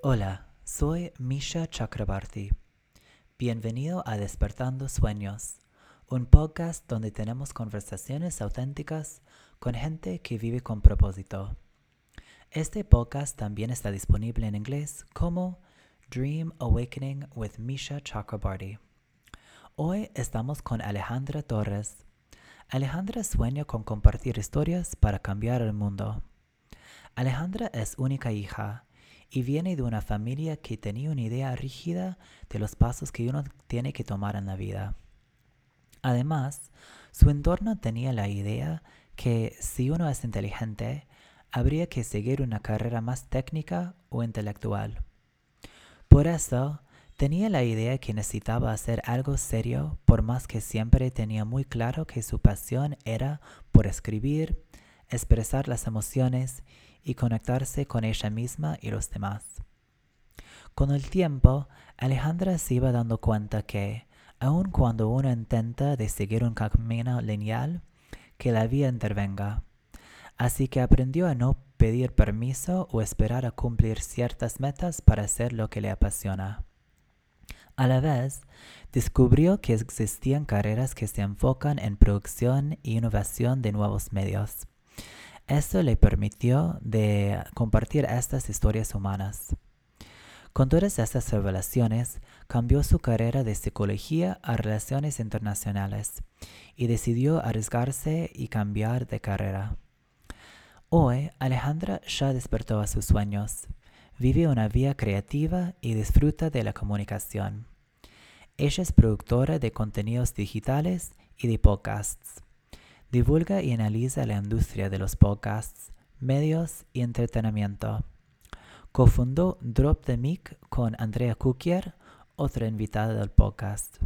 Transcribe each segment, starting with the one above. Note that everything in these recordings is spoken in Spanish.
Hola, soy Misha Chakrabarti. Bienvenido a Despertando Sueños, un podcast donde tenemos conversaciones auténticas con gente que vive con propósito. Este podcast también está disponible en inglés como Dream Awakening with Misha Chakrabarti. Hoy estamos con Alejandra Torres. Alejandra sueña con compartir historias para cambiar el mundo. Alejandra es única hija y viene de una familia que tenía una idea rígida de los pasos que uno tiene que tomar en la vida. Además, su entorno tenía la idea que si uno es inteligente, habría que seguir una carrera más técnica o intelectual. Por eso, tenía la idea que necesitaba hacer algo serio, por más que siempre tenía muy claro que su pasión era por escribir, expresar las emociones y conectarse con ella misma y los demás. Con el tiempo, Alejandra se iba dando cuenta que, aun cuando uno intenta de seguir un camino lineal, que la vida intervenga. Así que aprendió a no pedir permiso o esperar a cumplir ciertas metas para hacer lo que le apasiona. A la vez, descubrió que existían carreras que se enfocan en producción e innovación de nuevos medios. Esto le permitió de compartir estas historias humanas. Con todas estas revelaciones, cambió su carrera de psicología a relaciones internacionales y decidió arriesgarse y cambiar de carrera. Hoy, Alejandra ya despertó a sus sueños. Vive una vida creativa y disfruta de la comunicación. Ella es productora de contenidos digitales y de podcasts divulga y analiza la industria de los podcasts, medios y entretenimiento. Cofundó Drop the Mic con Andrea Kukier, otra invitada del podcast.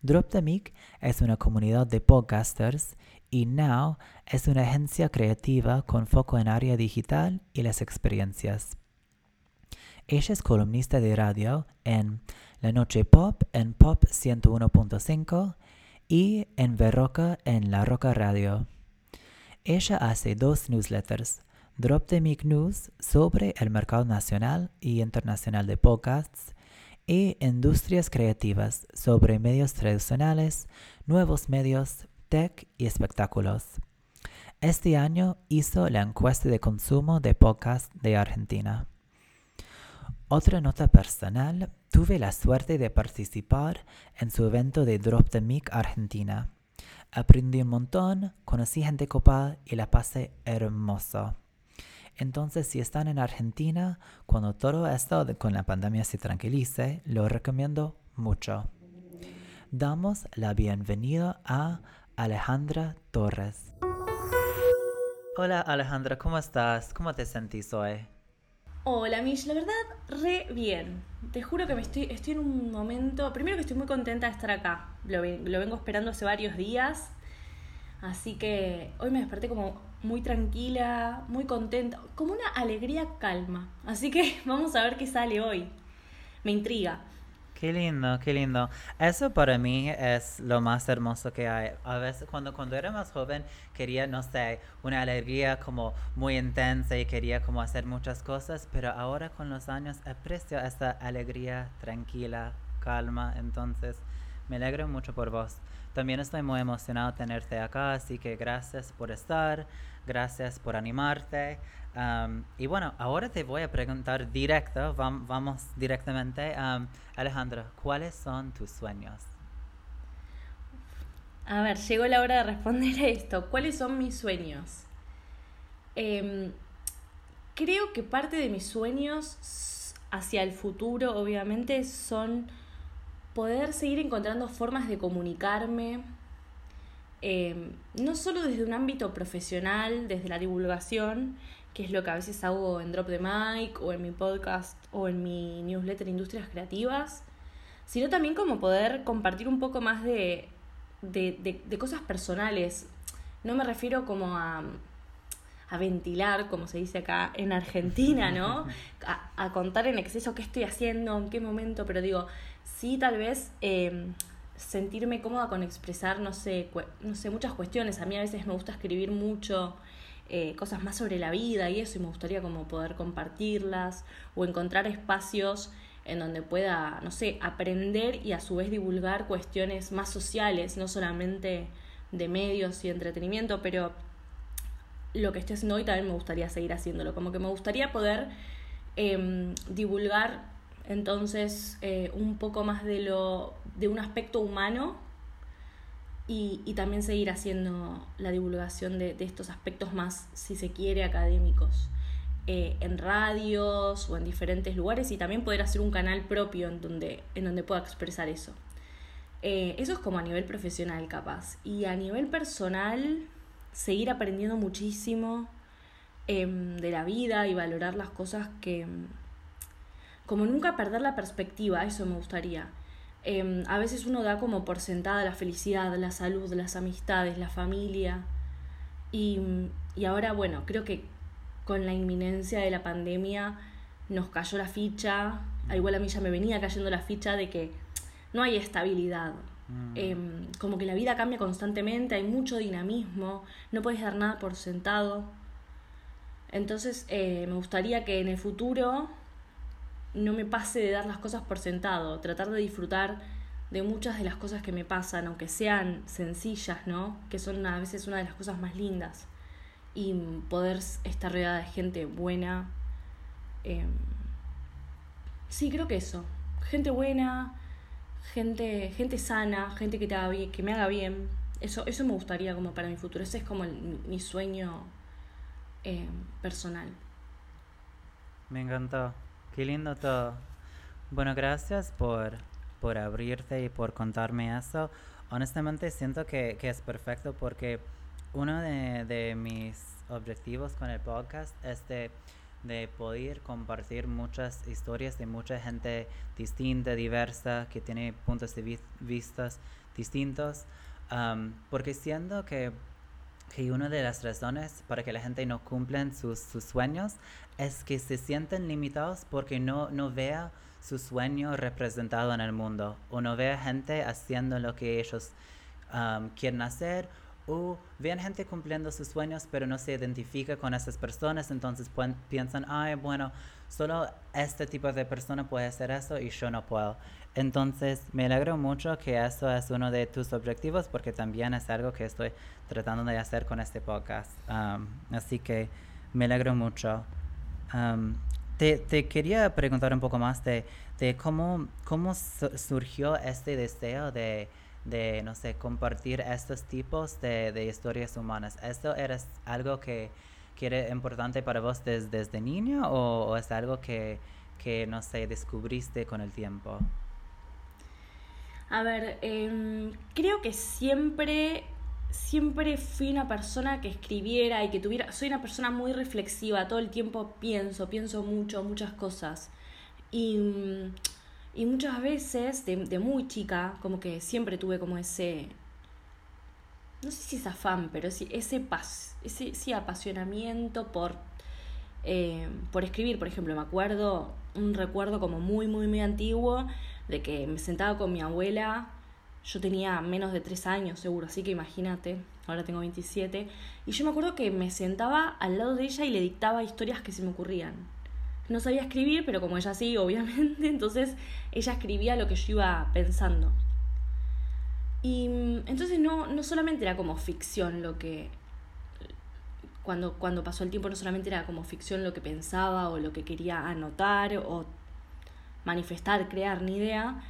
Drop the Mic es una comunidad de podcasters y Now es una agencia creativa con foco en área digital y las experiencias. Ella es columnista de radio en La Noche Pop en Pop 101.5 y en Verroca en La Roca Radio. Ella hace dos newsletters, Drop the Mic News sobre el mercado nacional y internacional de podcasts y Industrias Creativas sobre medios tradicionales, nuevos medios, tech y espectáculos. Este año hizo la encuesta de consumo de podcasts de Argentina. Otra nota personal Tuve la suerte de participar en su evento de Drop the Mic Argentina. Aprendí un montón, conocí gente copada y la pasé hermoso. Entonces, si están en Argentina, cuando todo esto con la pandemia se tranquilice, lo recomiendo mucho. Damos la bienvenida a Alejandra Torres. Hola Alejandra, ¿cómo estás? ¿Cómo te sentís hoy? Hola Mish, la verdad, re bien. Te juro que me estoy, estoy en un momento. Primero que estoy muy contenta de estar acá. Lo, lo, vengo esperando hace varios días. Así que hoy me desperté como muy tranquila, muy contenta, como una alegría calma. Así que vamos a ver qué sale hoy. Me intriga. Qué lindo, qué lindo. Eso para mí es lo más hermoso que hay. A veces cuando, cuando era más joven quería, no sé, una alegría como muy intensa y quería como hacer muchas cosas, pero ahora con los años aprecio esa alegría tranquila, calma. Entonces me alegro mucho por vos. También estoy muy emocionado tenerte acá, así que gracias por estar, gracias por animarte y bueno, ahora te voy a preguntar directo, vamos directamente. Alejandra, ¿cuáles son tus sueños? A ver, llegó la hora de responder esto. ¿Cuáles son mis sueños? Em, creo que parte de mis sueños hacia el futuro, obviamente, son poder seguir encontrando formas de comunicarme, em, no solo desde un ámbito profesional, desde la divulgación, que es lo que a veces hago en Drop the Mic o en mi podcast o en mi newsletter Industrias Creativas, sino también como poder compartir un poco más de, de, cosas personales. No me refiero como a, a, ventilar, como se dice acá en Argentina, ¿no? A, contar en exceso qué estoy haciendo, en qué momento, pero digo, sí tal vez em, sentirme cómoda con expresar, no sé, no sé, muchas cuestiones. A mí a veces me gusta escribir mucho eh, cosas más sobre la vida y eso, y me gustaría como poder compartirlas o encontrar espacios en donde pueda, no sé, aprender y a su vez divulgar cuestiones más sociales, no solamente de medios y entretenimiento, pero lo que estoy haciendo hoy también me gustaría seguir haciéndolo, como que me gustaría poder em, divulgar entonces eh, un poco más de lo de un aspecto humano y, también seguir haciendo la divulgación de, estos aspectos más, si se quiere, académicos. Eh, en radios o en diferentes lugares y también poder hacer un canal propio en donde, en donde pueda expresar eso. Eh, eso es como a nivel profesional capaz. Y a nivel personal, seguir aprendiendo muchísimo em, de la vida y valorar las cosas que... Como nunca perder la perspectiva, eso me gustaría. Em, a veces uno da como por sentada la felicidad, la salud, las amistades, la familia. Y, y ahora, bueno, creo que con la inminencia de la pandemia nos cayó la ficha, al igual a mí ya me venía cayendo la ficha de que no hay estabilidad. Mm. Em, como que la vida cambia constantemente, hay mucho dinamismo, no puedes dar nada por sentado. Entonces eh, me gustaría que en el futuro no me pase de dar las cosas por sentado, tratar de disfrutar de muchas de las cosas que me pasan, aunque sean sencillas, ¿no? Que son a veces una de las cosas más lindas. Y poder estar rodeada de gente buena. Em, sí, creo que eso. Gente buena, gente, gente sana, gente que, te haga bien, que me haga bien. Eso, eso me gustaría como para mi futuro. Ese es como mi sueño em, personal. Me encantó. Qué lindo todo. Bueno, gracias por, por abrirte y por contarme eso. Honestamente siento que, que es perfecto porque uno de, de, mis objetivos con el podcast es de, de, poder compartir muchas historias de mucha gente distinta, diversa, que tiene puntos de vista distintos. Um, porque siento que que una de las razones para que la gente no cumpla sus, sus sueños es que se sienten limitados porque no, no vea su sueño representado en el mundo o no vea gente haciendo lo que ellos um, quieren hacer o vean gente cumpliendo sus sueños pero no se identifica con esas personas entonces piensan ay bueno solo este tipo de persona puede hacer eso y yo no puedo entonces, me alegro mucho que eso es uno de tus objetivos porque también es algo que estoy tratando de hacer con este podcast. Um, así que me alegro mucho. Um, te, te, quería preguntar un poco más de, de cómo, cómo surgió este deseo de, de, no sé, compartir estos tipos de, de historias humanas. ¿Esto era algo que, que era importante para vos desde, desde niño o, o es algo que, que, no sé, descubriste con el tiempo? A ver, em, creo que siempre, siempre fui una persona que escribiera y que tuviera, soy una persona muy reflexiva, todo el tiempo pienso, pienso mucho, muchas cosas. Y, y muchas veces, de, de muy chica, como que siempre tuve como ese, no sé si es afán, pero sí, ese, paz, ese sí, apasionamiento por, eh, por escribir, por ejemplo, me acuerdo, un recuerdo como muy, muy, muy antiguo de que me sentaba con mi abuela, yo tenía menos de tres años seguro, así que imagínate, ahora tengo 27, y yo me acuerdo que me sentaba al lado de ella y le dictaba historias que se me ocurrían. No sabía escribir, pero como ella sí, obviamente, entonces ella escribía lo que yo iba pensando. Y mm, entonces no, no solamente era como ficción lo que... Cuando, cuando pasó el tiempo no solamente era como ficción lo que pensaba o lo que quería anotar o manifestar, crear, ni idea,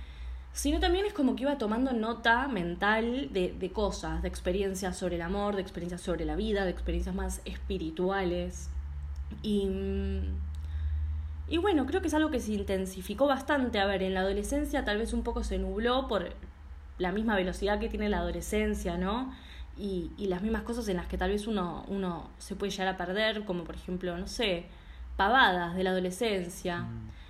sino también es como que iba tomando nota mental de, de cosas, de experiencias sobre el amor, de experiencias sobre la vida, de experiencias más espirituales. Y, y bueno, creo que es algo que se intensificó bastante. A ver, en la adolescencia tal vez un poco se nubló por la misma velocidad que tiene la adolescencia, ¿no? Y, y las mismas cosas en las que tal vez uno, uno se puede llegar a perder, como por ejemplo, no sé, pavadas de la adolescencia. Mm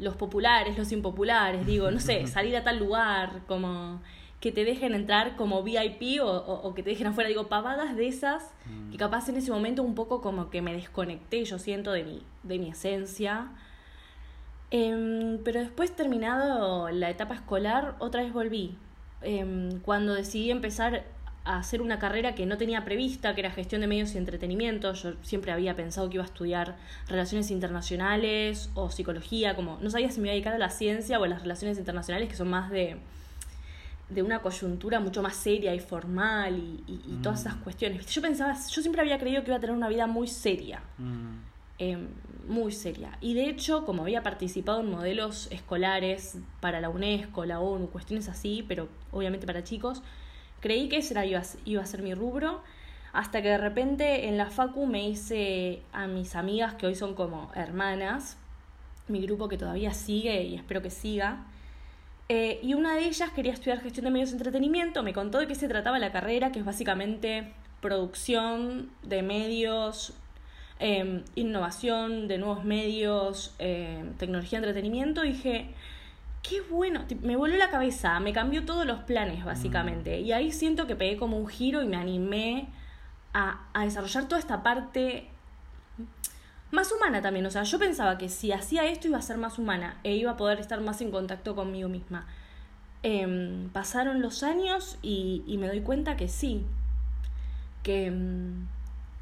los populares, los impopulares, digo, no sé, salir a tal lugar, como que te dejen entrar como VIP o, que te dejen afuera, digo, pavadas de esas, que mm. capaz en ese momento un poco como que me desconecté, yo siento, de mi, de mi esencia. Em, pero después terminado la etapa escolar, otra vez volví. Em, cuando decidí empezar a hacer una carrera que no tenía prevista, que era gestión de medios y entretenimiento. Yo siempre había pensado que iba a estudiar relaciones internacionales o psicología, como no sabía si me iba a dedicar a la ciencia o a las relaciones internacionales, que son más de, de una coyuntura mucho más seria y formal y, todas esas mm. cuestiones. Yo pensaba, yo siempre había creído que iba a tener una vida muy seria. Mm. Em, muy seria. Y de hecho, como había participado en modelos escolares para la UNESCO, la ONU, cuestiones así, pero obviamente para chicos, Creí que ese iba, iba a ser mi rubro, hasta que de repente en la Facu me hice a mis amigas, que hoy son como hermanas, mi grupo que todavía sigue y espero que siga. Eh, y una de ellas quería estudiar gestión de medios de entretenimiento, me contó de qué se trataba la carrera, que es básicamente producción de medios, em, innovación de nuevos medios, em, tecnología de entretenimiento. Y dije, qué bueno, me volvió la cabeza, me cambió todos los planes básicamente. Mm. Y ahí siento que pegué como un giro y me animé a, a, desarrollar toda esta parte más humana también. O sea, yo pensaba que si hacía esto iba a ser más humana e iba a poder estar más en contacto conmigo misma. Em, pasaron los años y, y, me doy cuenta que sí, que em,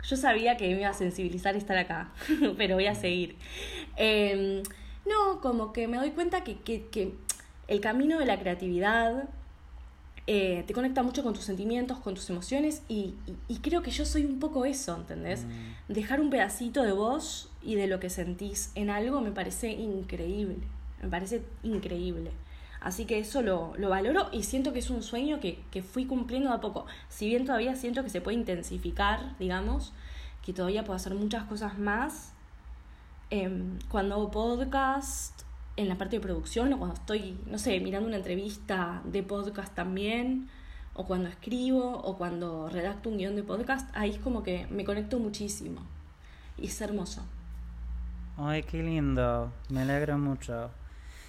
yo sabía que me iba a sensibilizar estar acá, pero voy a seguir. Eh, no, como que me doy cuenta que, que, el camino de la creatividad eh, te conecta mucho con tus sentimientos, con tus emociones y, creo que yo soy un poco eso, ¿entendés? Mm. Dejar un pedacito de vos y de lo que sentís en algo me parece increíble, me parece increíble. Así que eso lo, lo valoro y siento que es un sueño que, que, fui cumpliendo a poco. Si bien todavía siento que se puede intensificar, digamos, que todavía puedo hacer muchas cosas más, Em, cuando hago podcast, en la parte de producción, o cuando estoy, no sé, mirando una entrevista de podcast también, o cuando escribo, o cuando redacto un guion de podcast, ahí es como que me conecto muchísimo. Y es hermoso. Ay, qué lindo. Me alegro mucho.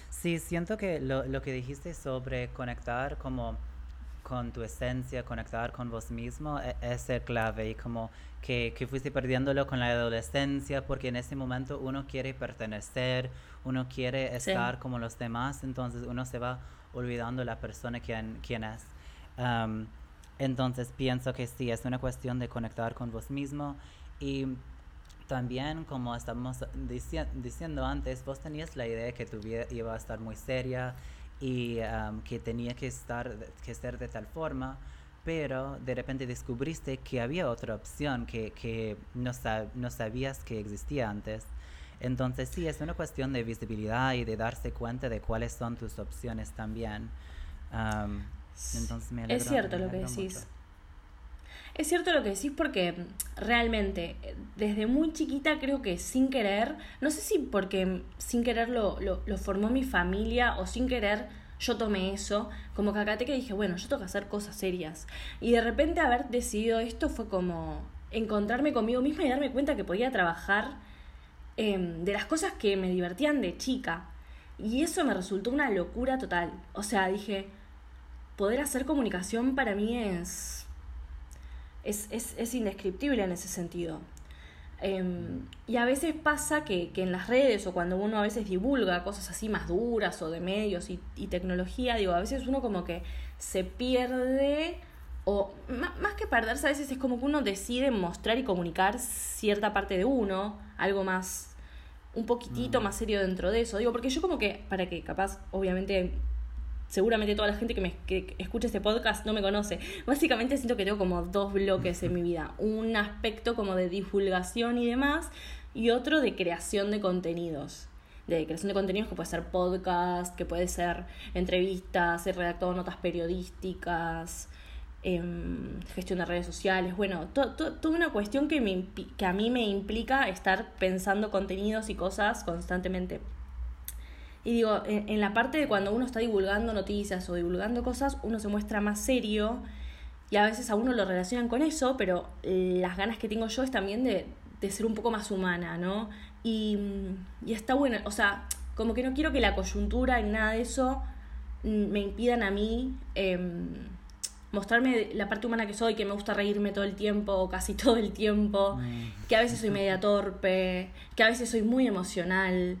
Sí, siento que lo, lo que dijiste sobre conectar como con tu esencia, conectar con vos mismo, e, es el clave. Y como que, que fuiste perdiéndolo con la adolescencia porque en ese momento uno quiere pertenecer, uno quiere estar como los demás, entonces uno se va olvidando la persona quien, quien es. entonces pienso que sí, es una cuestión de conectar con vos mismo. Y también, como estamos diciendo antes, vos tenías la idea que tu vida iba a estar muy seria y que tenía que, estar, que ser de tal forma, pero de repente descubriste que había otra opción que, que no, no sabías que existía antes. Entonces sí, es una cuestión de visibilidad y de darse cuenta de cuáles son tus opciones también. entonces me es cierto lo que decís. Es cierto lo que decís porque realmente desde muy chiquita creo que sin querer, no sé si porque sin querer lo, lo, formó mi familia o sin querer yo tomé eso, como que que dije, bueno, yo tengo que hacer cosas serias. Y de repente haber decidido esto fue como encontrarme conmigo misma y darme cuenta que podía trabajar em, de las cosas que me divertían de chica. Y eso me resultó una locura total. O sea, dije, poder hacer comunicación para mí es es, es, es indescriptible en ese sentido. Em, y a veces pasa que, que, en las redes o cuando uno a veces divulga cosas así más duras o de medios y, y tecnología, digo, a veces uno como que se pierde o más que perderse, a veces es como que uno decide mostrar y comunicar cierta parte de uno, algo más, un poquitito mm. más serio dentro de eso. Digo, porque yo como que, para que capaz, obviamente seguramente toda la gente que, me, que escucha este podcast no me conoce. Básicamente siento que tengo como dos bloques en mi vida. Un aspecto como de divulgación y demás y otro de creación de contenidos. De creación de contenidos que puede ser podcast, que puede ser entrevistas, he redactado notas periodísticas, em, gestión de redes sociales, bueno, toda una cuestión que, me, que a mí me implica estar pensando contenidos y cosas constantemente. Y digo, en, la parte de cuando uno está divulgando noticias o divulgando cosas, uno se muestra más serio y a veces a uno lo relacionan con eso, pero las ganas que tengo yo es también de, de ser un poco más humana, ¿no? Y, y, está bueno, o sea, como que no quiero que la coyuntura ni nada de eso me impidan a mí em, mostrarme la parte humana que soy, que me gusta reírme todo el tiempo casi todo el tiempo, mm. que a veces soy media torpe, que a veces soy muy emocional.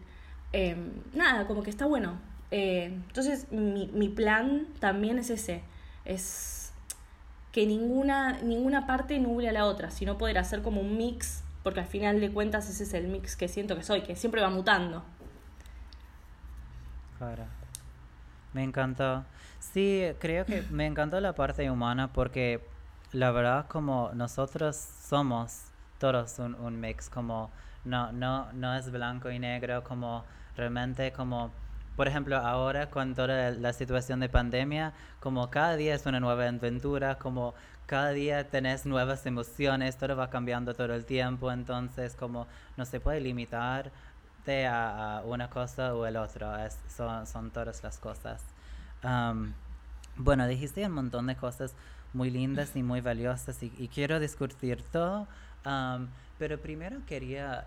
Em, nada, como que está bueno. Eh, entonces mi, mi, plan también es ese, es que ninguna, ninguna parte nuble a la otra, sino poder hacer como un mix, porque al final de cuentas ese es el mix que siento que soy, que siempre va mutando. Claro. Me encantó. Sí, creo que me encantó la parte humana porque la verdad como nosotros somos todos un, un mix, como no, no, no es blanco y negro, como realmente como por ejemplo, ahora con toda la situación de pandemia, como cada día es una nueva aventura, como cada día tenés nuevas emociones, todo va cambiando todo el tiempo, entonces como no se puede limitar a, una cosa o el otro, son, son, todas las cosas. bueno, dijiste un montón de cosas muy lindas y muy valiosas y, quiero discutir todo, pero primero quería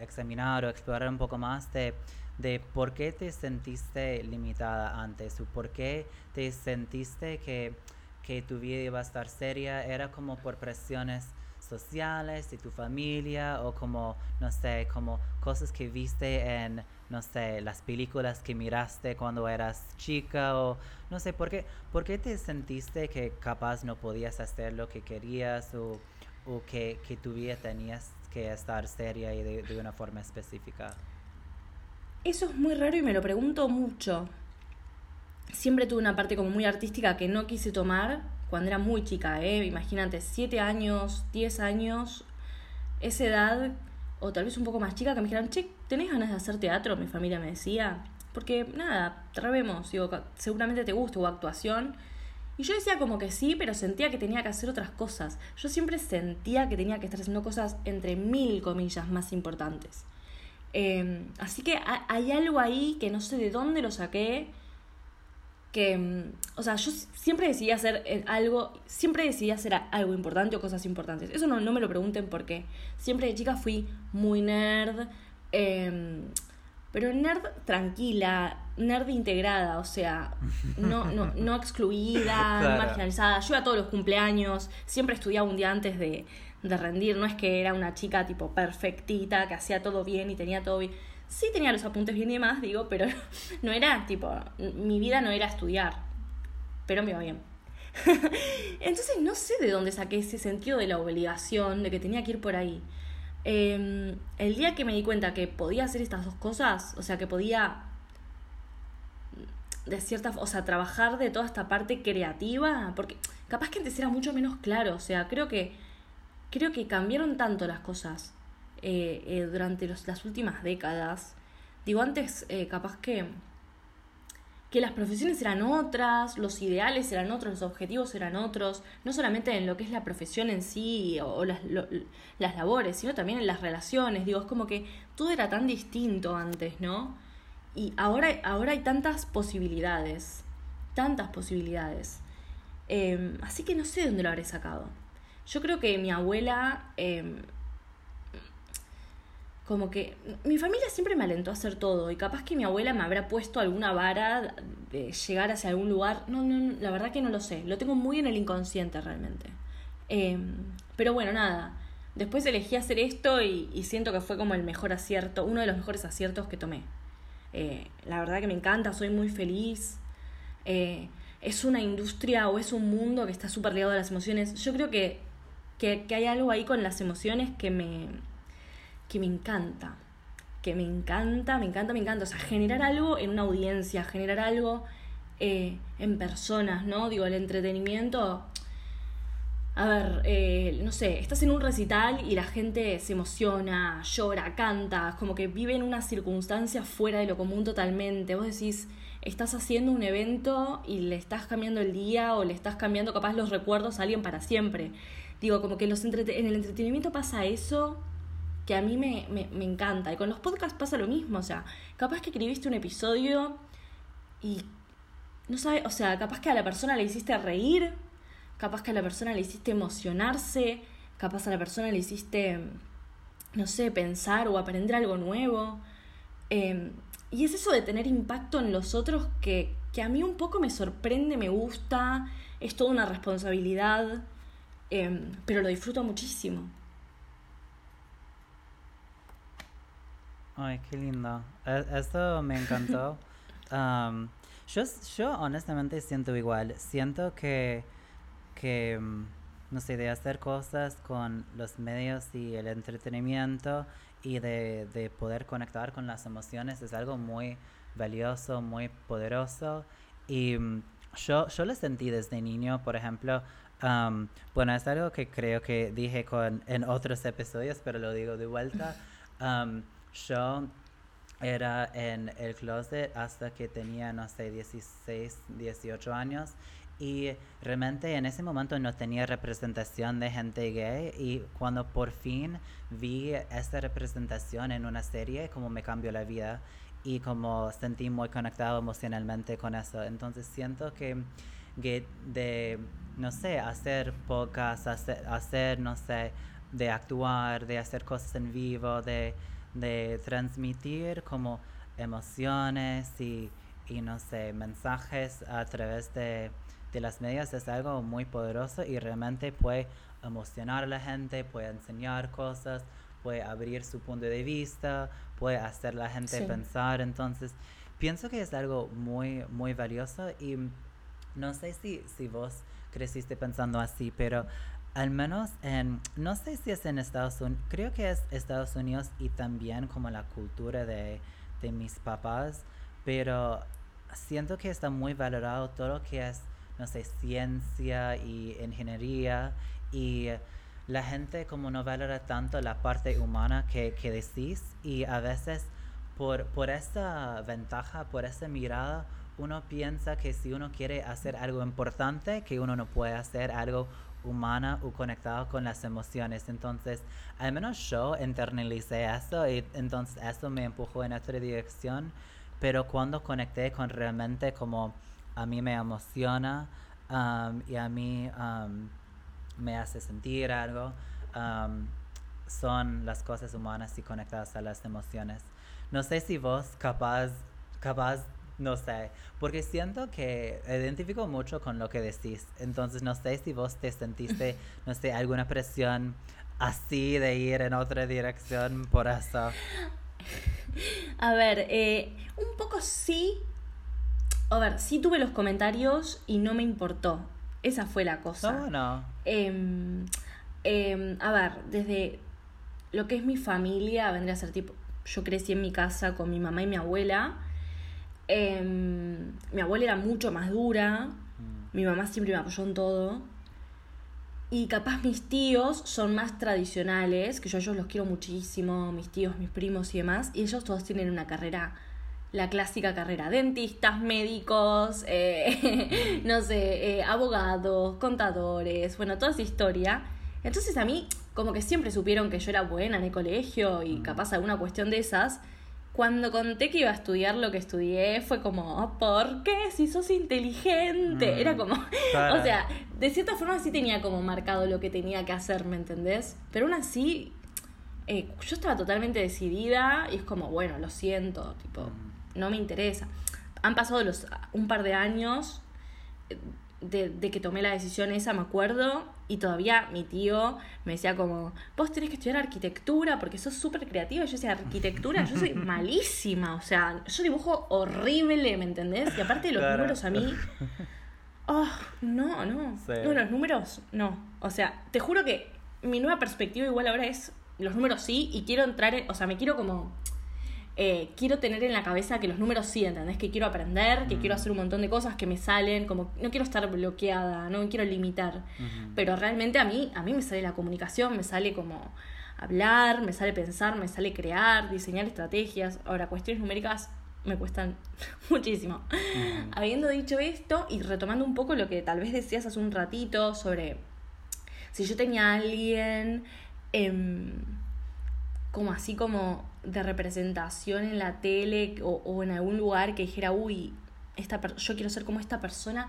examinar o explorar un poco más de de por qué te sentiste limitada antes o por qué te sentiste que, que tu vida iba a estar seria, era como por presiones sociales y tu familia o como, no sé, como cosas que viste en, no sé, las películas que miraste cuando eras chica o no sé, ¿por qué, por qué te sentiste que capaz no podías hacer lo que querías o, o que, que tu vida tenías que estar seria y de, de una forma específica? Eso es muy raro y me lo pregunto mucho. Siempre tuve una parte como muy artística que no quise tomar cuando era muy chica, ¿eh? Imagínate, 7 años, 10 años, esa edad, o tal vez un poco más chica, que me dijeron, che, ¿tenés ganas de hacer teatro? Mi familia me decía. Porque, nada, trabemos, digo, seguramente te gusta, o actuación. Y yo decía como que sí, pero sentía que tenía que hacer otras cosas. Yo siempre sentía que tenía que estar haciendo cosas entre mil comillas más importantes. Em, así que hay algo ahí que no sé de dónde lo saqué. Que, mm, o sea, yo siempre decidí hacer eh, algo, siempre decidí hacer algo importante o cosas importantes. Eso no, no me lo pregunten porque siempre de chica fui muy nerd, em, pero nerd tranquila, nerd integrada, o sea, no, no, no excluida, no marginalizada. Yo iba a todos los cumpleaños, siempre estudiaba un día antes de, de rendir. No es que era una chica tipo perfectita, que hacía todo bien y tenía todo bien. Sí tenía los apuntes bien y demás, digo, pero no era tipo, mi vida no era estudiar, pero me iba bien. Entonces no sé de dónde saqué ese sentido de la obligación, de que tenía que ir por ahí. Em, el día que me di cuenta que podía hacer estas dos cosas, o sea, que podía de cierta, o sea, trabajar de toda esta parte creativa, porque capaz que antes era mucho menos claro, o sea, creo que creo que cambiaron tanto las cosas eh, eh, durante las últimas décadas. Digo, antes eh, capaz que, que las profesiones eran otras, los ideales eran otros, los objetivos eran otros, no solamente en lo que es la profesión en sí o, las, las labores, sino también en las relaciones. Digo, es como que todo era tan distinto antes, ¿no? Y ahora, ahora hay tantas posibilidades, tantas posibilidades. Em, así que no sé dónde lo habré sacado. Yo creo que mi abuela, em, como que mi familia siempre me alentó a hacer todo y capaz que mi abuela me habrá puesto alguna vara de llegar hacia algún lugar. No, no, la verdad que no lo sé. Lo tengo muy en el inconsciente realmente. Em, pero bueno, nada. Después elegí hacer esto y, siento que fue como el mejor acierto, uno de los mejores aciertos que tomé. Eh, la verdad que me encanta, soy muy feliz. Eh, es una industria o es un mundo que está súper ligado a las emociones. Yo creo que que, hay algo ahí con las emociones que me, que me encanta. Que me encanta, me encanta, me encanta. O sea, generar algo en una audiencia, generar algo eh, en personas, ¿no? Digo, el entretenimiento. A ver, eh, no sé, estás en un recital y la gente se emociona, llora, canta, como que vive en una circunstancia fuera de lo común totalmente. Vos decís, estás haciendo un evento y le estás cambiando el día o le estás cambiando capaz los recuerdos a alguien para siempre. Digo, como que los en el entretenimiento pasa eso que a mí me, me, encanta. Y con los podcasts pasa lo mismo. O sea, capaz que escribiste un episodio y no sabes, o sea, capaz que a la persona le hiciste reír, capaz que a la persona le hiciste emocionarse, capaz a la persona le hiciste, no sé, pensar o aprender algo nuevo. Em, y es eso de tener impacto en los otros que, que a mí un poco me sorprende, me gusta, es toda una responsabilidad. Em, pero lo disfruto muchísimo. Ay, qué lindo. E, eso me encantó. yo, yo honestamente siento igual. Siento que que, mm, no sé, de hacer cosas con los medios y el entretenimiento y de, de poder conectar con las emociones es algo muy valioso, muy poderoso. Y mm, yo, yo lo sentí desde niño, por ejemplo, bueno, es algo que creo que dije con, en otros episodios, pero lo digo de vuelta. yo era en el closet hasta que tenía, no sé, 16, 18 años. Y realmente en ese momento no tenía representación de gente gay y cuando por fin vi esa representación en una serie, como me cambió la vida y como sentí muy conectado emocionalmente con eso. Entonces siento que, de, no sé, hacer pocas, hacer, hacer, no sé, de actuar, de hacer cosas en vivo, de, de transmitir como emociones y, y, no sé, mensajes a través de, de las medias es algo muy poderoso y realmente puede emocionar a la gente, puede enseñar cosas, puede abrir su punto de vista, puede hacer la gente pensar. Entonces, pienso que es algo muy, muy valioso y no sé si, si vos creciste pensando así, pero al menos en, no sé si es en Estados Unidos, creo que es Estados Unidos y también como la cultura de, de mis papás, pero siento que está muy valorado todo lo que es, no sé, ciencia y ingeniería y la gente como no valora tanto la parte humana que, que decís y a veces por, por esa ventaja, por esa mirada, uno piensa que si uno quiere hacer algo importante, que uno no puede hacer algo humana o conectado con las emociones. Entonces, al menos yo internalicé eso y entonces eso me empujó en otra dirección. Pero cuando conecté con realmente como a mí me emociona um, y a mí... Um, me hace sentir algo, son las cosas humanas y conectadas a las emociones. No sé si vos capaz, capaz, no sé, porque siento que identifico mucho con lo que decís, entonces no sé si vos te sentiste, no sé, alguna presión así de ir en otra dirección por eso. A ver, eh, un poco sí. A ver, sí tuve los comentarios y no me importó. Esa fue la cosa. No, no. Em, em, a ver, desde lo que es mi familia, vendría a ser tipo, yo crecí en mi casa con mi mamá y mi abuela. Em, mi abuela era mucho más dura, mm. mi mamá siempre me apoyó en todo. Y capaz mis tíos son más tradicionales, que yo a ellos los quiero muchísimo, mis tíos, mis primos y demás, y ellos todos tienen una carrera la clásica carrera, dentistas, médicos, eh, no sé, eh, abogados, contadores, bueno, toda esa historia. Entonces a mí como que siempre supieron que yo era buena en el colegio y mm. capaz alguna cuestión de esas. Cuando conté que iba a estudiar lo que estudié, fue como, ¿por qué? Si sos inteligente. Era mm. como, o sea, de cierta forma sí tenía como marcado lo que tenía que hacer, ¿me entendés? Pero aún así, eh, yo estaba totalmente decidida y es como, bueno, lo siento, tipo, mm no me interesa. Han pasado los, un par de años eh, de, que tomé la decisión esa, me acuerdo, y todavía mi tío me decía como, vos tenés que estudiar arquitectura porque sos súper creativa. Yo decía, arquitectura, yo soy malísima, o sea, yo dibujo horrible, ¿me entendés? Y aparte de los números a mí... Oh, no, no. No, los números, no. O sea, te juro que mi nueva perspectiva igual ahora es los números sí y quiero entrar, en, o sea, me quiero como eh, quiero tener en la cabeza que los números sí, ¿entendés? Que quiero aprender, que quiero mm. hacer un montón de cosas que me salen, como no quiero estar bloqueada, no me quiero limitar. Pero realmente a mí, a mí me sale la comunicación, me sale como hablar, me sale pensar, me sale crear, diseñar estrategias. Ahora, cuestiones numéricas me cuestan muchísimo. Habiendo dicho esto y retomando un poco lo que tal vez decías hace un ratito sobre si yo tenía a alguien em, como así como de representación en la tele o, en algún lugar que dijera, uy, esta yo quiero ser como esta persona.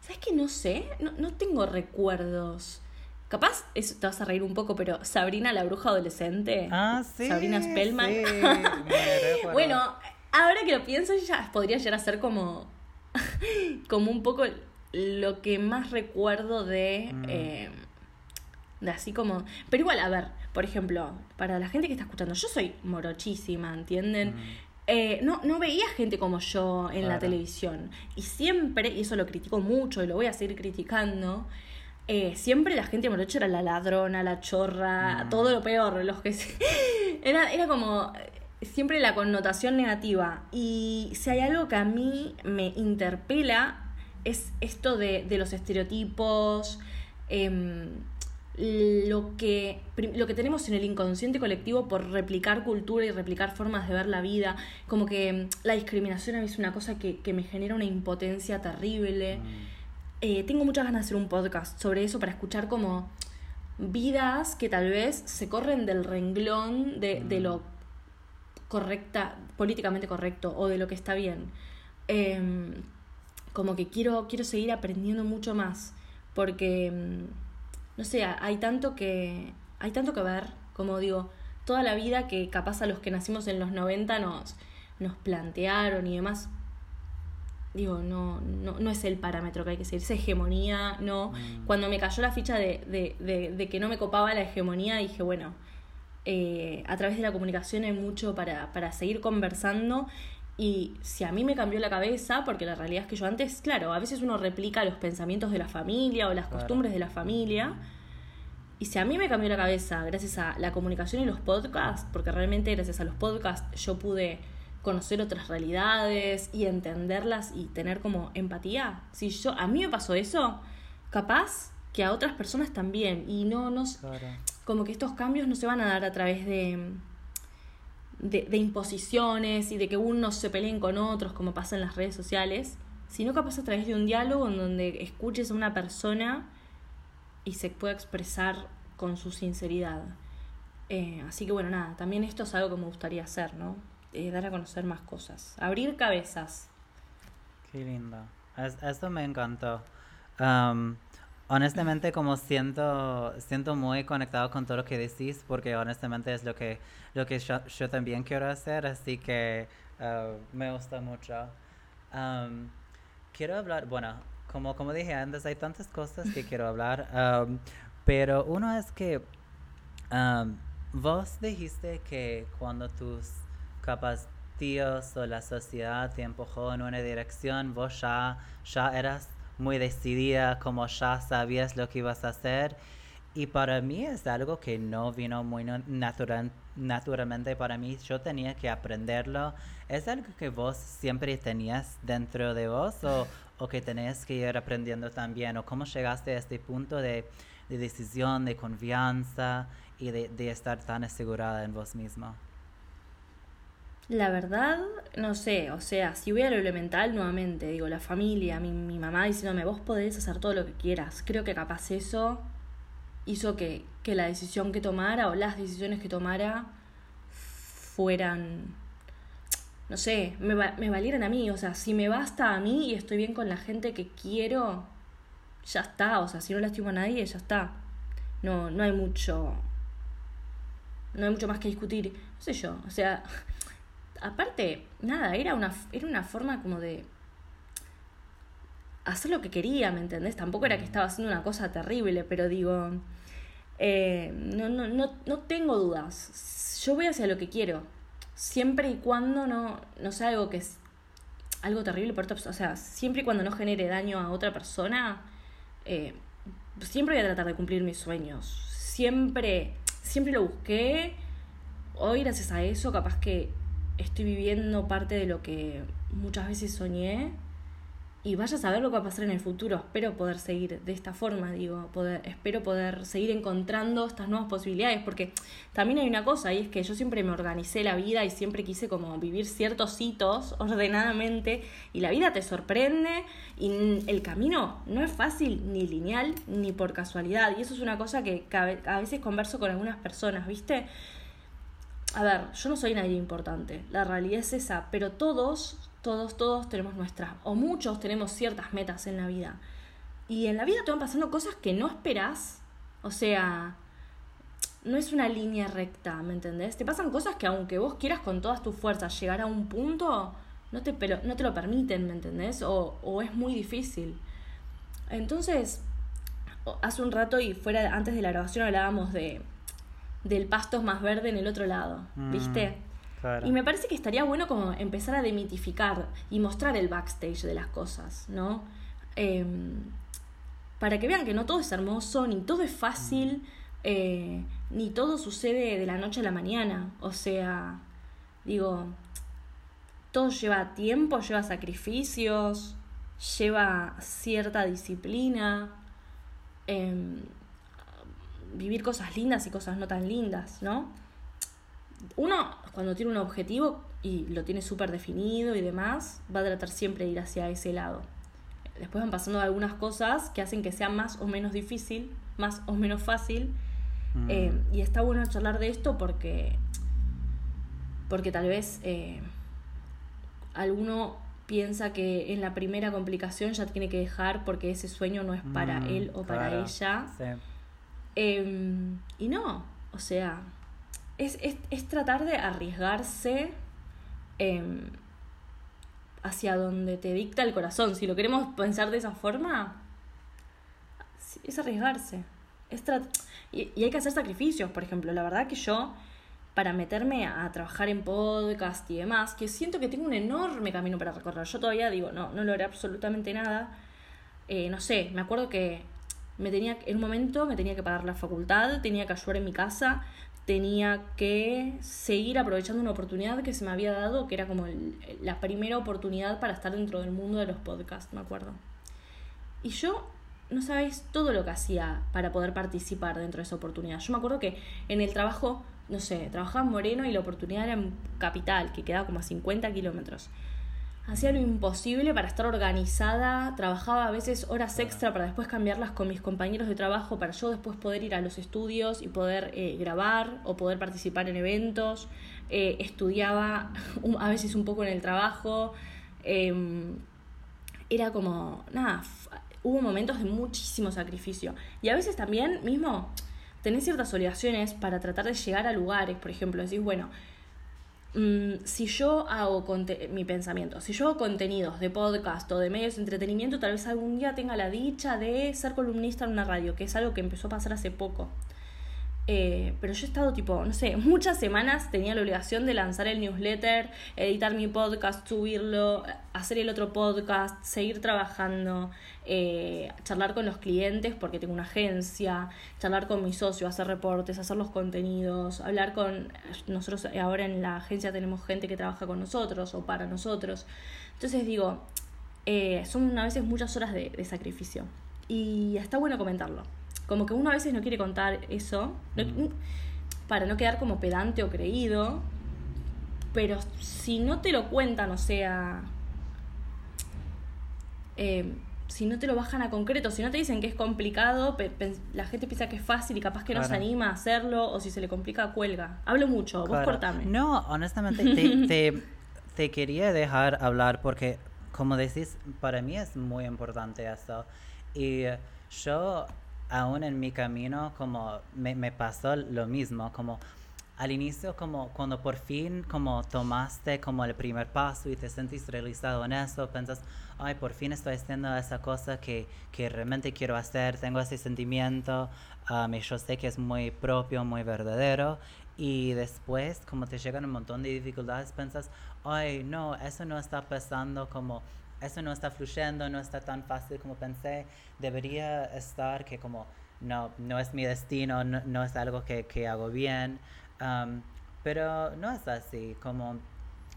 ¿Sabes que no sé? No, no tengo recuerdos. Capaz, eso te vas a reír un poco, pero Sabrina la bruja adolescente. Ah, sí. Sabrina Spellman. bueno, ahora que lo pienso, ya podría llegar a ser como. como un poco lo que más recuerdo de. Mm. Eh, de así como. Pero igual, a ver, por ejemplo, para la gente que está escuchando, yo soy morochísima, ¿entienden? Mm. Eh, no, no veía gente como yo en la televisión. Y siempre, y eso lo critico mucho y lo voy a seguir criticando, eh, siempre la gente morocha era la ladrona, la chorra, todo lo peor, los que era, era como siempre la connotación negativa. Y si hay algo que a mí me interpela, es esto de, los estereotipos, em, lo, que, lo que tenemos en el inconsciente colectivo por replicar cultura y replicar formas de ver la vida. Como que em, la discriminación a mí es una cosa que, me genera una impotencia terrible. Mm. Eh, tengo muchas ganas de hacer un podcast sobre eso para escuchar como vidas que tal vez se corren del renglón de, de lo correcta, políticamente correcto o de lo que está bien. Em, como que quiero, quiero seguir aprendiendo mucho más porque, no sé, hay tanto que, hay tanto que ver, como digo, toda la vida que capaz a los que nacimos en los 90 nos, nos plantearon y demás digo, no, no, no es el parámetro que hay que seguir, es hegemonía, no. Mm. Cuando me cayó la ficha de, de, de, de, que no me copaba la hegemonía, dije, bueno, eh, a través de la comunicación hay mucho para, para seguir conversando. Y si a mí me cambió la cabeza, porque la realidad es que yo antes, claro, a veces uno replica los pensamientos de la familia o las costumbres de la familia. Y si a mí me cambió la cabeza gracias a la comunicación y los podcasts, porque realmente gracias a los podcasts yo pude conocer otras realidades y entenderlas y tener como empatía. Si yo, a mí me pasó eso, capaz que a otras personas también. Y no, no como que estos cambios no se van a dar a través de, de, imposiciones y de que unos se peleen con otros, como pasa en las redes sociales, sino capaz a través de un diálogo en donde escuches a una persona y se pueda expresar con su sinceridad. Eh, así que bueno, nada, también esto es algo que me gustaría hacer, ¿no? Eh, dar a conocer más cosas, abrir cabezas. Qué lindo. eso me encantó. Honestamente, como siento, siento muy conectado con todo lo que decís, porque honestamente es lo que, lo que yo, también quiero hacer, así que uh, me gusta mucho. quiero hablar, bueno, como, como dije antes, hay tantas cosas que quiero hablar, pero uno es que vos dijiste que cuando tus capaz tíos o la sociedad te empujó en una dirección, vos ya, ya eras muy decidida, como ya sabías lo que ibas a hacer. Y para mí es algo que no vino muy natural, naturalmente para mí. Yo tenía que aprenderlo. ¿Es algo que vos siempre tenías dentro de vos o, o que tenés que ir aprendiendo también? ¿O cómo llegaste a este punto de, de decisión, de confianza y de, de estar tan asegurada en vos mismo? La verdad, no sé, o sea, si voy a lo elemental nuevamente, digo, la familia, mi, mi mamá diciéndome, vos podés hacer todo lo que quieras. Creo que capaz eso hizo que, que la decisión que tomara o las decisiones que tomara fueran, no sé, me, me valieran a mí. O sea, si me basta a mí y estoy bien con la gente que quiero, ya está. O sea, si no lastimo a nadie, ya está. No, no hay mucho. No hay mucho más que discutir. No sé yo. O sea, aparte, nada, era una, era una forma como de hacer lo que quería, ¿me entendés? Tampoco era que estaba haciendo una cosa terrible, pero digo, eh, no, no, no, no tengo dudas. Yo voy hacia lo que quiero, siempre y cuando no, no sea algo que es algo terrible, por o sea, siempre y cuando no genere daño a otra persona, eh, siempre voy a tratar de cumplir mis sueños. Siempre, siempre lo busqué. Hoy, gracias a eso, capaz que estoy viviendo parte de lo que muchas veces soñé y vaya a saber lo que va a pasar en el futuro. Espero poder seguir de esta forma, digo, poder, espero poder seguir encontrando estas nuevas posibilidades, porque también hay una cosa, y es que yo siempre me organicé la vida y siempre quise como vivir ciertos hitos ordenadamente, y la vida te sorprende, y el camino no es fácil, ni lineal, ni por casualidad, y eso es una cosa que a veces converso con algunas personas, ¿viste? A ver, yo no soy nadie importante, la realidad es esa, pero todos, todos, todos tenemos nuestras, o muchos tenemos ciertas metas en la vida. Y en la vida te van pasando cosas que no esperas, o sea, no es una línea recta, ¿me entendés? Te pasan cosas que aunque vos quieras con todas tus fuerzas llegar a un punto, no te, lo permiten, ¿me entendés? O es muy difícil. Entonces, hace un rato y fuera antes de la grabación hablábamos de del pasto es más verde en el otro lado, mm, ¿viste? Y me parece que estaría bueno como empezar a demitificar y mostrar el backstage de las cosas, ¿no? Em, para que vean que no todo es hermoso, ni todo es fácil, eh, ni todo sucede de la noche a la mañana. O sea, digo, todo lleva tiempo, lleva sacrificios, lleva cierta disciplina, em, vivir cosas lindas y cosas no tan lindas, ¿no? Uno, cuando tiene un objetivo y lo tiene súper definido y demás, va a tratar siempre de ir hacia ese lado. Después van pasando algunas cosas que hacen que sea más o menos difícil, más o menos fácil. Mm. Eh, y está bueno charlar de esto porque, porque tal vez eh, alguno piensa que en la primera complicación ya tiene que dejar porque ese sueño no es para mm, él o para ella. Em, y no, o sea, es, es, tratar de arriesgarse em, hacia donde te dicta el corazón. Si lo queremos pensar de esa forma, es arriesgarse. Es y, y hay que hacer sacrificios, por ejemplo. La verdad que yo para meterme a trabajar en podcast y demás, que siento que tengo un enorme camino para recorrer. Yo todavía digo, no, no logré absolutamente nada. Eh, no sé, me acuerdo que me tenía, en un momento me tenía que pagar la facultad, tenía que ayudar en mi casa, tenía que seguir aprovechando una oportunidad que se me había dado, que era como la primera oportunidad para estar dentro del mundo de los podcasts, me acuerdo. Y yo no sabéis todo lo que hacía para poder participar dentro de esa oportunidad. Yo me acuerdo que en el trabajo no sé, trabajaba en Moreno y la oportunidad era en Capital, que quedaba como a 50 kilómetros. Hacía lo imposible para estar organizada, trabajaba a veces horas extra para después cambiarlas con mis compañeros de trabajo, para yo después poder ir a los estudios y poder eh, grabar o poder participar en eventos. Eh, estudiaba a veces un poco en el trabajo. Em, era como, nada, hubo momentos de muchísimo sacrificio. Y a veces también mismo tenés ciertas obligaciones para tratar de llegar a lugares, por ejemplo, decís, bueno, mm, si yo hago mi pensamiento, si yo hago contenidos de podcast o de medios de entretenimiento, tal vez algún día tenga la dicha de ser columnista en una radio, que es algo que empezó a pasar hace poco. Eh, pero yo he estado tipo, no sé, muchas semanas tenía la obligación de lanzar el newsletter, editar mi podcast, subirlo, hacer el otro podcast, seguir trabajando, eh, charlar con los clientes porque tengo una agencia, charlar con mi socio, hacer reportes, hacer los contenidos, hablar con... Nosotros ahora en la agencia tenemos gente que trabaja con nosotros o para nosotros. Entonces digo, eh, son a veces muchas horas de, de sacrificio. Y está bueno comentarlo. Como que uno a veces no quiere contar eso, mm. para no quedar como pedante o creído, pero si no te lo cuentan, o sea, eh, si no te lo bajan a concreto, si no te dicen que es complicado, la gente piensa que es fácil y capaz que no se anima a hacerlo, o si se le complica, cuelga. Hablo mucho, vos cortame. No, honestamente, te, te, quería dejar hablar porque, como decís, para mí es muy importante eso. Y yo aún en mi camino como me, me, pasó lo mismo, como al inicio como cuando por fin como tomaste como el primer paso y te sentiste realizado en eso, pensas, ay, por fin estoy haciendo esa cosa que, que realmente quiero hacer, tengo ese sentimiento um, y yo sé que es muy propio, muy verdadero y después como te llegan un montón de dificultades, pensas, ay, no, eso no está pasando como eso no está fluyendo, no está tan fácil como pensé, debería estar que como no, no es mi destino, no, es algo que, que hago bien, um, pero no es así, como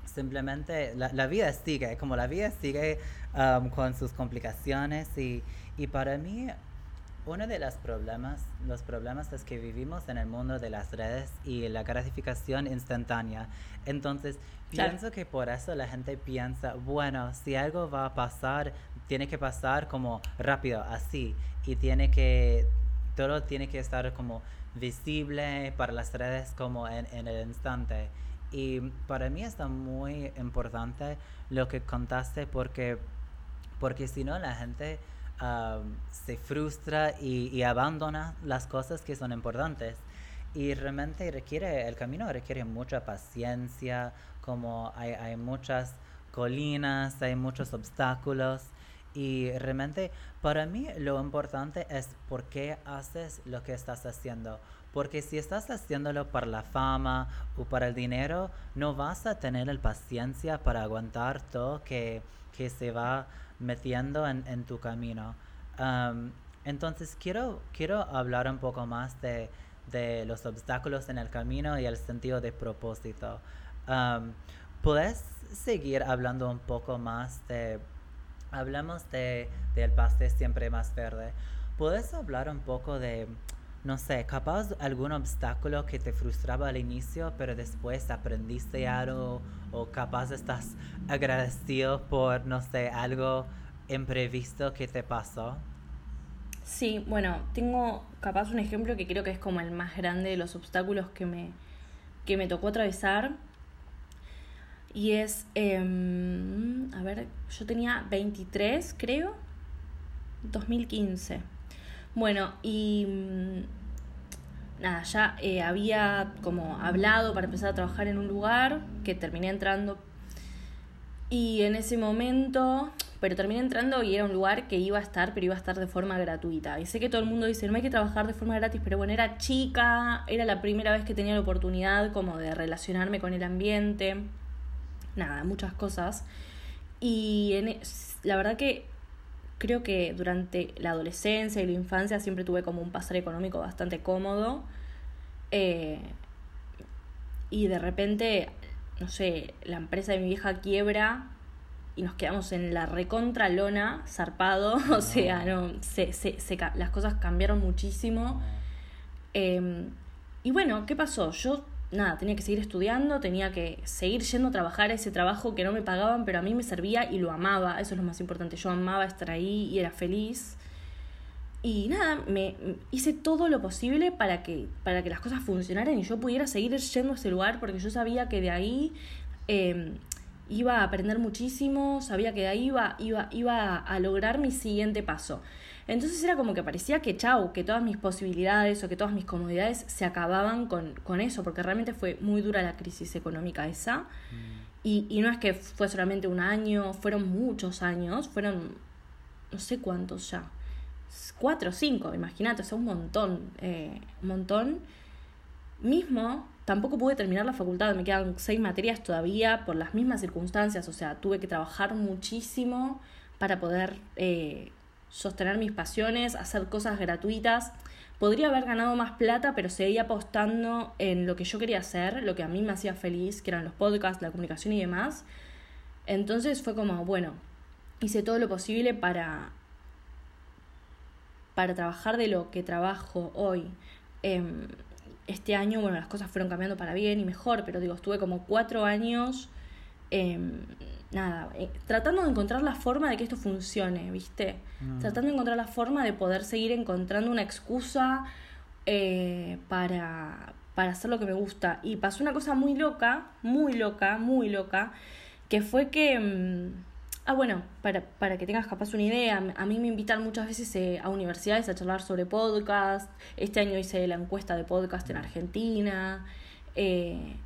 simplemente la, la, vida sigue, como la vida sigue um, con sus complicaciones y, y para mí uno de los problemas, los problemas es que vivimos en el mundo de las redes y la gratificación instantánea. Entonces, pienso que por eso la gente piensa, bueno, si algo va a pasar, tiene que pasar como rápido, así. Y tiene que, todo tiene que estar como visible para las redes como en, en el instante. Y para mí está muy importante lo que contaste porque, porque si no la gente se frustra y, abandona las cosas que son importantes. Y realmente requiere, el camino requiere mucha paciencia, como hay, muchas colinas, hay muchos obstáculos. Y realmente para mí lo importante es por qué haces lo que estás haciendo. Porque si estás haciéndolo para la fama o para el dinero, no vas a tener la paciencia para aguantar todo que, que se va metiendo en, en tu camino. Entonces quiero, quiero hablar un poco más de, de los obstáculos en el camino y el sentido de propósito. Um, ¿Puedes seguir hablando un poco más de, hablamos de, del pastel siempre más verde, ¿puedes hablar un poco de, no sé, capaz algún obstáculo que te frustraba al inicio, pero después aprendiste algo o capaz estás agradecido por, no sé, algo imprevisto que te pasó? Sí, bueno, tengo capaz un ejemplo que creo que es como el más grande de los obstáculos que me, que me tocó atravesar. Y es, em, a ver, yo tenía 23, creo, 2015. Bueno, y mm, nada, ya eh, había como hablado para empezar a trabajar en un lugar que terminé entrando. Y en ese momento pero terminé entrando y era un lugar que iba a estar, pero iba a estar de forma gratuita. Y sé que todo el mundo dice, no hay que trabajar de forma gratis, pero bueno, era chica, era la primera vez que tenía la oportunidad como de relacionarme con el ambiente, nada, muchas cosas. Y e, la verdad que creo que durante la adolescencia y la infancia siempre tuve como un pasar económico bastante cómodo. Eh, y de repente, no sé, la empresa de mi vieja quiebra y nos quedamos en la recontra lona, zarpado, o sea, no, se, se, se, las cosas cambiaron muchísimo. Em, y bueno, ¿qué pasó? Yo, nada, tenía que seguir estudiando, tenía que seguir yendo a trabajar ese trabajo que no me pagaban, pero a mí me servía y lo amaba, eso es lo más importante, yo amaba estar ahí y era feliz. Y nada, me hice todo lo posible para que, para que las cosas funcionaran y yo pudiera seguir yendo a ese lugar porque yo sabía que de ahí eh, iba a aprender muchísimo, sabía que de ahí iba, iba, iba a lograr mi siguiente paso. Entonces era como que parecía que chau, que todas mis posibilidades o que todas mis comodidades se acababan con, con eso, porque realmente fue muy dura la crisis económica esa. Mm. Y, y no es que fue solamente un año, fueron muchos años, fueron no sé cuántos ya, cuatro o cinco, imagínate, o sea, un montón, eh, un montón. Mismo Tampoco pude terminar la facultad, me quedan seis materias todavía por las mismas circunstancias, o sea, tuve que trabajar muchísimo para poder eh, sostener mis pasiones, hacer cosas gratuitas. Podría haber ganado más plata, pero seguía apostando en lo que yo quería hacer, lo que a mí me hacía feliz, que eran los podcasts, la comunicación y demás. Entonces fue como, bueno, hice todo lo posible para, para trabajar de lo que trabajo hoy. Em, este año, bueno, las cosas fueron cambiando para bien y mejor, pero digo, estuve como cuatro años, em, nada, eh, tratando de encontrar la forma de que esto funcione, ¿viste? Mm. Tratando de encontrar la forma de poder seguir encontrando una excusa eh, para, para hacer lo que me gusta. Y pasó una cosa muy loca, muy loca, muy loca, que fue que... Em, Ah, bueno, para, para que tengas capaz una idea, a mí me invitan muchas veces eh, a universidades a charlar sobre podcast. Este año hice la encuesta de podcast en Argentina. Eh,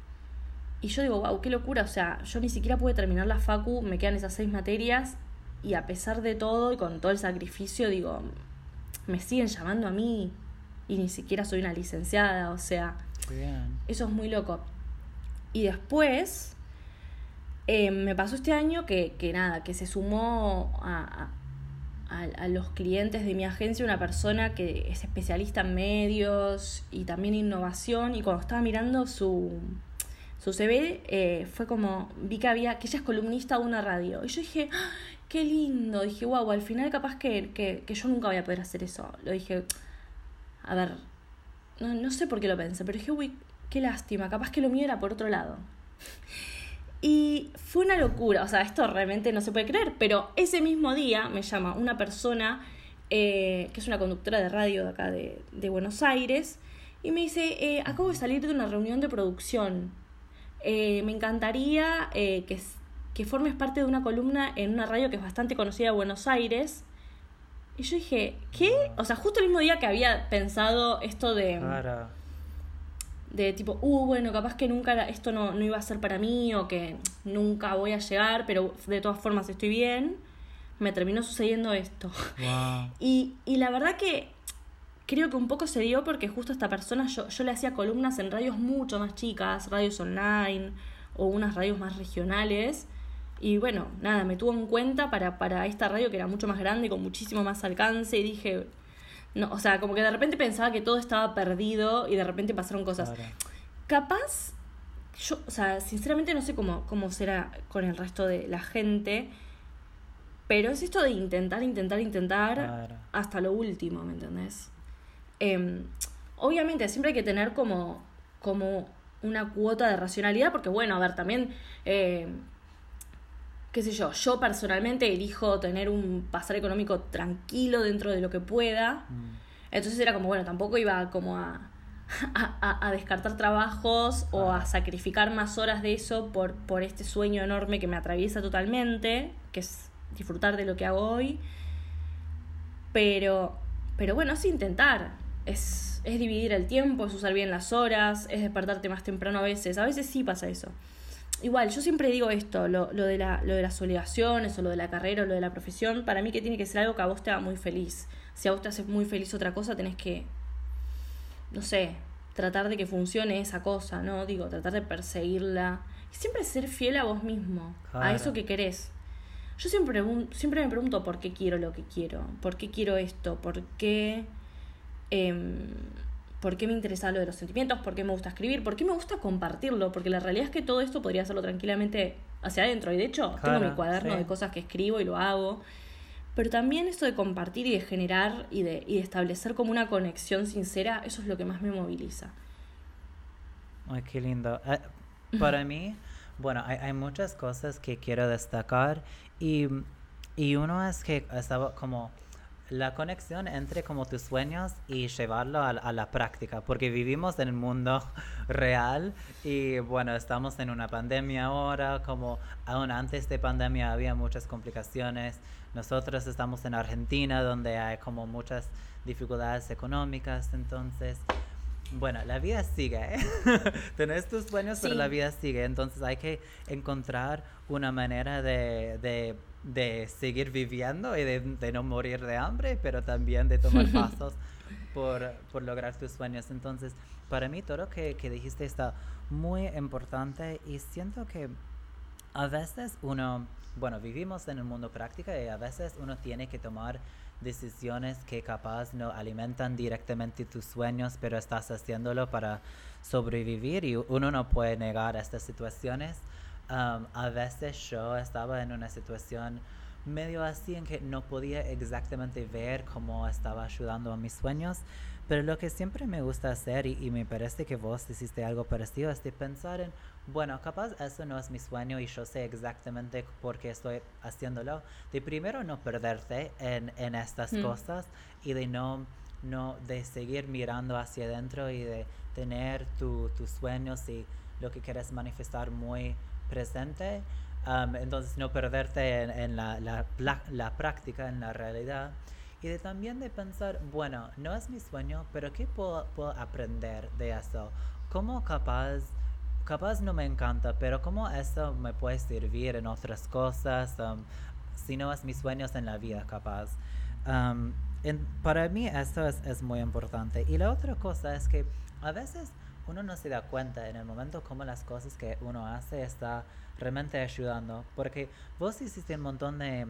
y yo digo, wow, qué locura. O sea, yo ni siquiera pude terminar la facu, me quedan esas seis materias. Y a pesar de todo y con todo el sacrificio, digo, me siguen llamando a mí. Y ni siquiera soy una licenciada. O sea, eso es muy loco. Y después, eh, me pasó este año que, que nada, que se sumó a, a, los clientes de mi agencia una persona que es especialista en medios y también innovación y cuando estaba mirando su, su CV eh, fue como, vi que había, que ella es columnista de una radio y yo dije, ¡Ah! qué lindo, dije, wow, al final capaz que, que, que, yo nunca voy a poder hacer eso, lo dije, a ver, no, no sé por qué lo pensé, pero dije, uy, qué lástima, capaz que lo mío era por otro lado. Y fue una locura, o sea, esto realmente no se puede creer, pero ese mismo día me llama una persona eh, que es una conductora de radio de acá de, de Buenos Aires y me dice, eh, acabo de salir de una reunión de producción, eh, me encantaría que, que formes parte de una columna en una radio que es bastante conocida de Buenos Aires. Y yo dije, ¿qué? O sea, justo el mismo día que había pensado esto de de tipo, uh, bueno, capaz que nunca esto no, no, iba a ser para mí o que nunca voy a llegar, pero de todas formas estoy bien, me terminó sucediendo esto. Y, y la verdad que creo que un poco se dio porque justo a esta persona yo, yo le hacía columnas en radios mucho más chicas, radios online o unas radios más regionales. Y bueno, nada, me tuvo en cuenta para, para esta radio que era mucho más grande, con muchísimo más alcance y dije, No, o sea, como que de repente pensaba que todo estaba perdido y de repente pasaron cosas. Capaz, yo, o sea, sinceramente no sé cómo, cómo será con el resto de la gente, pero es esto de intentar, intentar, intentar hasta lo último, ¿me entendés? Em, obviamente, siempre hay que tener como, como una cuota de racionalidad, porque bueno, a ver, también, eh, qué sé yo, yo personalmente elijo tener un pasar económico tranquilo dentro de lo que pueda. Mm. Entonces era como, bueno, tampoco iba como a, a, a- descartar trabajos o a sacrificar más horas de eso por, por este sueño enorme que me atraviesa totalmente, que es disfrutar de lo que hago hoy. Pero, pero bueno, es intentar. Es, es dividir el tiempo, es usar bien las horas, es despertarte más temprano a veces. A veces sí pasa eso. Igual, yo siempre digo esto, lo, lo, de la, lo de las obligaciones o lo de la carrera o lo de la profesión, para mí que tiene que ser algo que a vos te haga muy feliz. Si a vos te hace muy feliz otra cosa, tenés que, no sé, tratar de que funcione esa cosa, ¿no? Digo, tratar de perseguirla. Y siempre ser fiel a vos mismo, a eso que querés. Yo siempre, siempre me pregunto por qué quiero lo que quiero, por qué quiero esto, por qué, em, por qué me interesa lo de los sentimientos, por qué me gusta escribir, por qué me gusta compartirlo, porque la realidad es que todo esto podría hacerlo tranquilamente hacia adentro. Y de hecho, tengo mi cuaderno sí. de cosas que escribo y lo hago. Pero también esto de compartir y de generar y de, y de establecer como una conexión sincera, eso es lo que más me moviliza. Ay, qué lindo. Eh, para mí, bueno, hay, hay muchas cosas que quiero destacar y, y uno es que estaba como la conexión entre como tus sueños y llevarlo a, la- a la práctica, porque vivimos en el mundo real y bueno, estamos en una pandemia ahora, como aún antes de pandemia había muchas complicaciones. Nosotros estamos en Argentina donde hay como muchas dificultades económicas, entonces bueno, la vida sigue, ¿eh? Tenés tus sueños, pero la vida sigue. Entonces hay que encontrar una manera de, de, de seguir viviendo y de, de no morir de hambre, pero también de tomar pasos por, por lograr tus sueños. Entonces, para mí todo lo que, que dijiste está muy importante y siento que a veces uno, bueno, vivimos en el mundo práctico y a veces uno tiene que tomar decisiones que capaz no alimentan directamente tus sueños, pero estás haciéndolo para sobrevivir y uno no puede negar estas situaciones. Um, a veces yo estaba en una situación medio así en que no podía exactamente ver cómo estaba ayudando a mis sueños, pero lo que siempre me gusta hacer y, y me parece que vos hiciste algo parecido es de pensar en, bueno, capaz eso no es mi sueño y yo sé exactamente por qué estoy haciéndolo, de primero no perderte en, en estas Mm. cosas y de no, no, de seguir mirando hacia adentro y de tener tu- tus sueños y lo que quieres manifestar muy presente. Um, entonces no perderte en, en la, la, pla- la práctica, en la realidad. Y de también de pensar, bueno, no es mi sueño, pero ¿qué puedo, puedo aprender de eso? ¿Cómo capaz, capaz no me encanta, pero cómo eso me puede servir en otras cosas? um, si no es mis sueños en la vida, capaz. Um, en- para mí eso es, es muy importante. Y la otra cosa es que a veces uno no se da cuenta en el momento cómo las cosas que uno hace está realmente ayudando. Porque vos hiciste un montón de,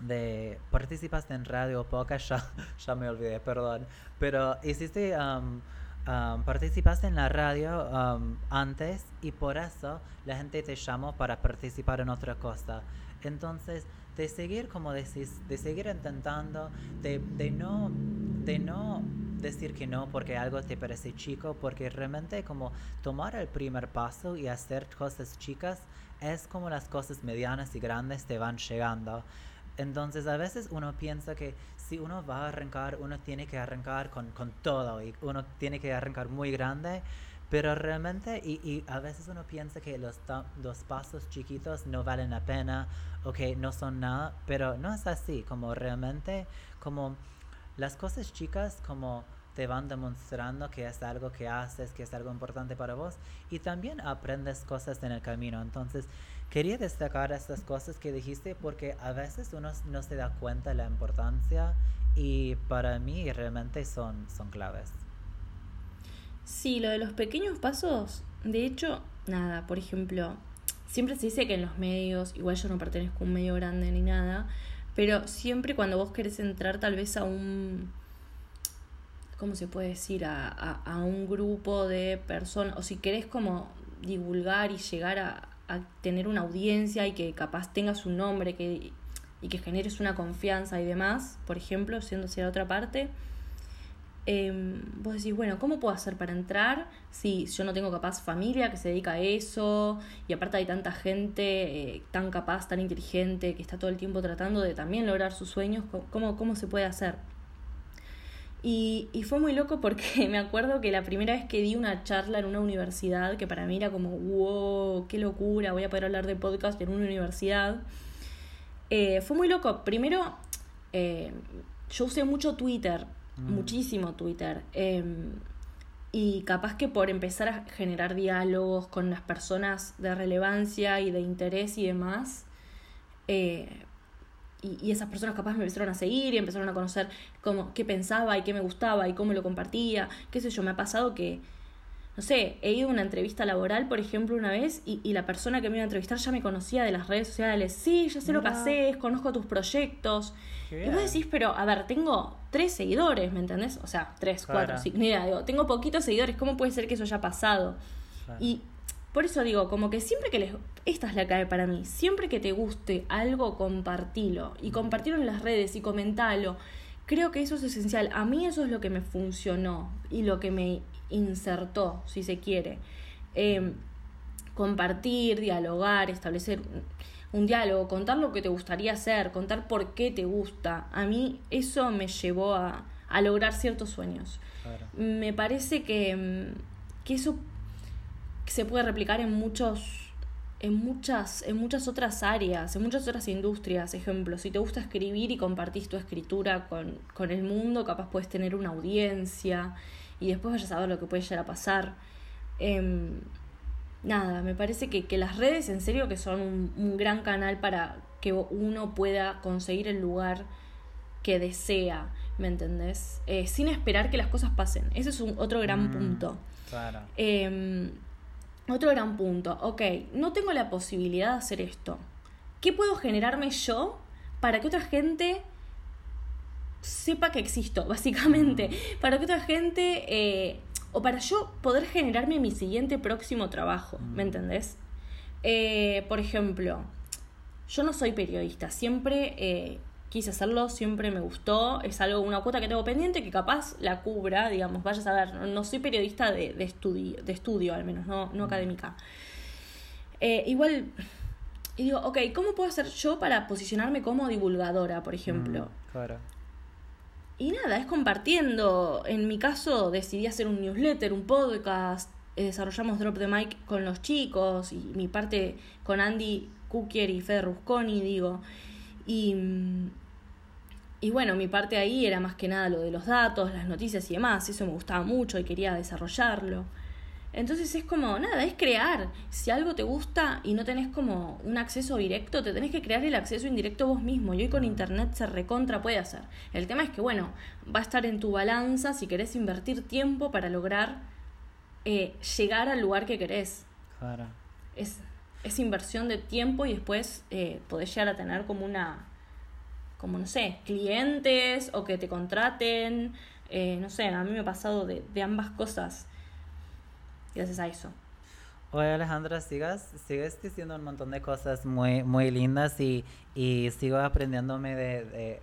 de participaste en radio podcast, ya, ya me olvidé, perdón. Pero hiciste, um, um, participaste en la radio um, antes y por eso la gente te llamó para participar en otra cosa. Entonces, de seguir, como decís, de seguir intentando, de, de no, de no decir que no porque algo te parece chico, porque realmente como tomar el primer paso y hacer cosas chicas es como las cosas medianas y grandes te van llegando. Entonces a veces uno piensa que si uno va a arrancar, uno tiene que arrancar con, con todo y uno tiene que arrancar muy grande, pero realmente, y, y a veces uno piensa que los, los pasos chiquitos no valen la pena o que no son nada, pero no es así, como realmente, como las cosas chicas como te van demostrando que es algo que haces, que es algo importante para vos y también aprendes cosas en el camino. Entonces, quería destacar estas cosas que dijiste porque a veces uno no se da cuenta de la importancia y para mí realmente son, son claves. Sí, lo de los pequeños pasos, de hecho, nada, por ejemplo, siempre se dice que en los medios, igual yo no pertenezco a un medio grande ni nada, pero siempre cuando vos querés entrar tal vez a un ¿cómo se puede decir? A, a, un grupo de personas, o si querés como divulgar y llegar a, a, tener una audiencia y que capaz tengas un nombre que, y que generes una confianza y demás, por ejemplo, siendo hacia la otra parte, eh, vos decís, bueno, ¿cómo puedo hacer para entrar si yo no tengo capaz familia que se dedica a eso? Y aparte hay tanta gente eh, tan capaz, tan inteligente, que está todo el tiempo tratando de también lograr sus sueños, ¿cómo, cómo se puede hacer? Y, y, fue muy loco porque me acuerdo que la primera vez que di una charla en una universidad, que para mí era como, wow, qué locura, voy a poder hablar de podcast en una universidad, eh, fue muy loco. Primero, eh, yo usé mucho Twitter Mm. muchísimo Twitter. Em, y capaz que por empezar a generar diálogos con las personas de relevancia y de interés y demás, eh, y, y, esas personas capaz me empezaron a seguir y empezaron a conocer cómo, qué pensaba y qué me gustaba y cómo lo compartía, qué sé yo, me ha pasado que no sé, he ido a una entrevista laboral, por ejemplo, una vez, y, y, la persona que me iba a entrevistar ya me conocía de las redes sociales. Sí, ya sé lo que haces, conozco tus proyectos. Y vos decís, pero, a ver, tengo tres seguidores, ¿me entendés? O sea, tres, cuatro, cinco, mira, digo, tengo poquitos seguidores, ¿cómo puede ser que eso haya pasado? Y por eso digo, como que siempre que les... Esta es la clave para mí. Siempre que te guste algo, compartilo. Y compartirlo en las redes y comentalo. Creo que eso es esencial. A mí eso es lo que me funcionó y lo que me insertó, si se quiere. Em, compartir, dialogar, establecer un diálogo, contar lo que te gustaría hacer, contar por qué te gusta. A mí eso me llevó a, a lograr ciertos sueños. Me parece que, em, que eso se puede replicar en muchos en muchas, en muchas otras áreas, en muchas otras industrias. Ejemplo, si te gusta escribir y compartís tu escritura con, con el mundo, capaz puedes tener una audiencia y después vayas a ver lo que puede llegar a pasar. Em, nada, me parece que, que, las redes en serio que son un, gran canal para que uno pueda conseguir el lugar que desea, ¿me entendés? Eh, sin esperar que las cosas pasen. Ese es un, otro gran mm, punto. Claro. Em, otro gran punto. Ok, no tengo la posibilidad de hacer esto. ¿Qué puedo generarme yo para que otra gente sepa que existo, básicamente. Para que otra gente, eh, o para yo poder generarme mi siguiente próximo trabajo, ¿me entendés? Eh, por ejemplo, yo no soy periodista, siempre eh, quise hacerlo, siempre me gustó, es algo, una cuota que tengo pendiente que capaz la cubra, digamos, vayas a ver, no, soy periodista de, de, estudio, de estudio al menos, no, no académica. igual, y digo, ok, ¿cómo puedo hacer yo para posicionarme como divulgadora, por ejemplo? claro. Y nada, es compartiendo. En mi caso decidí hacer un newsletter, un podcast, eh, desarrollamos Drop the Mic con los chicos y mi parte con Andy Cookier y Fede Rusconi, digo. Y, y bueno, mi parte ahí era más que nada lo de los datos, las noticias y demás. Eso me gustaba mucho y quería desarrollarlo. Entonces es como, nada, es crear. Si algo te gusta y no tenés como un acceso directo, te tenés que crear el acceso indirecto vos mismo. Y hoy con internet se recontra puede hacer. El tema es que, bueno, va a estar en tu balanza si querés invertir tiempo para lograr eh, llegar al lugar que querés. Claro. Es, es inversión de tiempo y después eh, podés llegar a tener como una, como no sé, clientes o que te contraten. Eh, no sé, a mí me ha pasado de, de ambas cosas gracias a eso. Oye Alejandra, sigas, sigues diciendo un montón de cosas muy, muy lindas y, y sigo aprendiéndome de,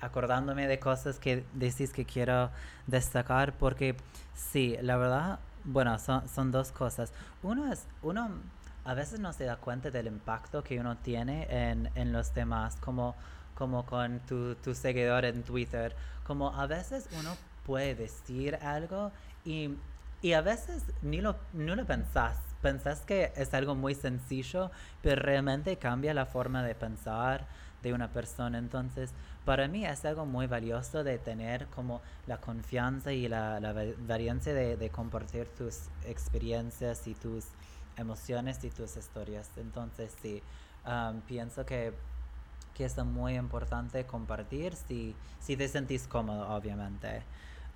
acordándome de cosas que decís que quiero destacar porque sí, la verdad, bueno, son, son dos cosas. Uno es, uno a veces no se da cuenta del impacto que uno tiene en, en los demás, como, como con tu, tu seguidor en Twitter, como a veces uno puede decir algo y y a veces ni lo, no lo pensás. Pensás que es algo muy sencillo, pero realmente cambia la forma de pensar de una persona. Entonces, para mí es algo muy valioso de tener como la confianza y la, la varianza de, de, compartir tus experiencias y tus emociones y tus historias. Entonces, sí, um, pienso que, que es muy importante compartir si, si te sentís cómodo, obviamente.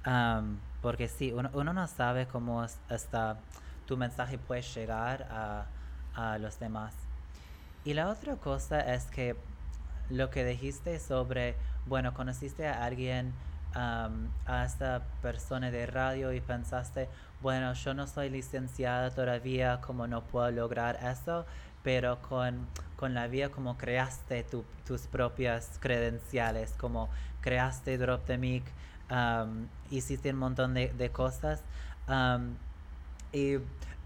Um, porque sí, uno, uno, no sabe cómo hasta tu mensaje puede llegar a, a, los demás. Y la otra cosa es que lo que dijiste sobre, bueno, conociste a alguien a esta persona de radio y pensaste, bueno, yo no soy licenciada todavía, como no puedo lograr eso, pero con, con la vida como creaste tus propias credenciales, como creaste Drop the Mic, hiciste un montón de, de cosas. y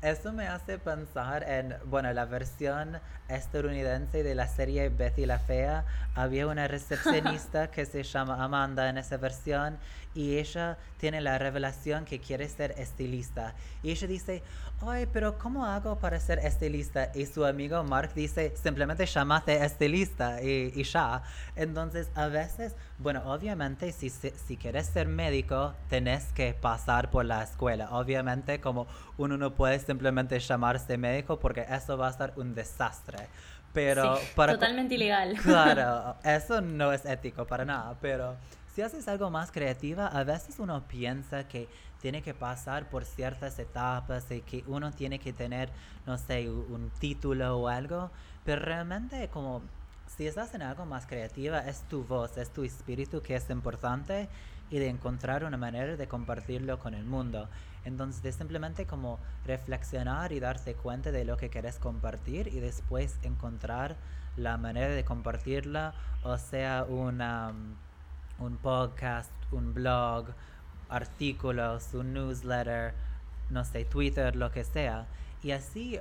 eso me hace pensar en, bueno, la versión estadounidense de la serie Betty la Fea. Había una recepcionista que se llama Amanda en esa versión y ella tiene la revelación que quiere ser estilista. Y ella dice, ay, pero ¿cómo hago para ser estilista? Y su amigo Mark dice, simplemente llámate estilista y, y ya. Entonces, a veces, bueno, obviamente si, si, quieres ser médico, tenés que pasar por la escuela. Obviamente, como uno no puede simplemente llamarse médico porque eso va a ser un desastre. Pero para totalmente ilegal. Claro, eso no es ético para nada, pero si haces algo más creativa, a veces uno piensa que tiene que pasar por ciertas etapas y que uno tiene que tener, no sé, un título o algo, pero realmente como si estás en algo más creativa, es tu voz, es tu espíritu que es importante y de encontrar una manera de compartirlo con el mundo. Entonces, de simplemente como reflexionar y darte cuenta de lo que quieres compartir y después encontrar la manera de compartirla, o sea, una un podcast, un blog, artículos, un newsletter, no sé, Twitter, lo que sea. Y así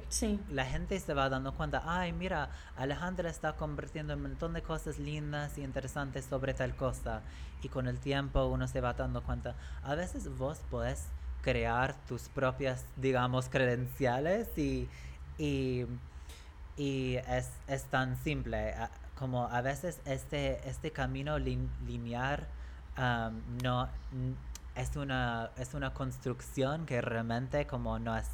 la gente se va dando cuenta, ay, mira, Alejandra está convirtiendo un montón de cosas lindas y interesantes sobre tal cosa. Y con el tiempo uno se va dando cuenta, a veces vos podés crear tus propias, digamos, credenciales y, y, y es, es tan simple como a veces este, este camino lineal no es una, es una construcción que realmente como no es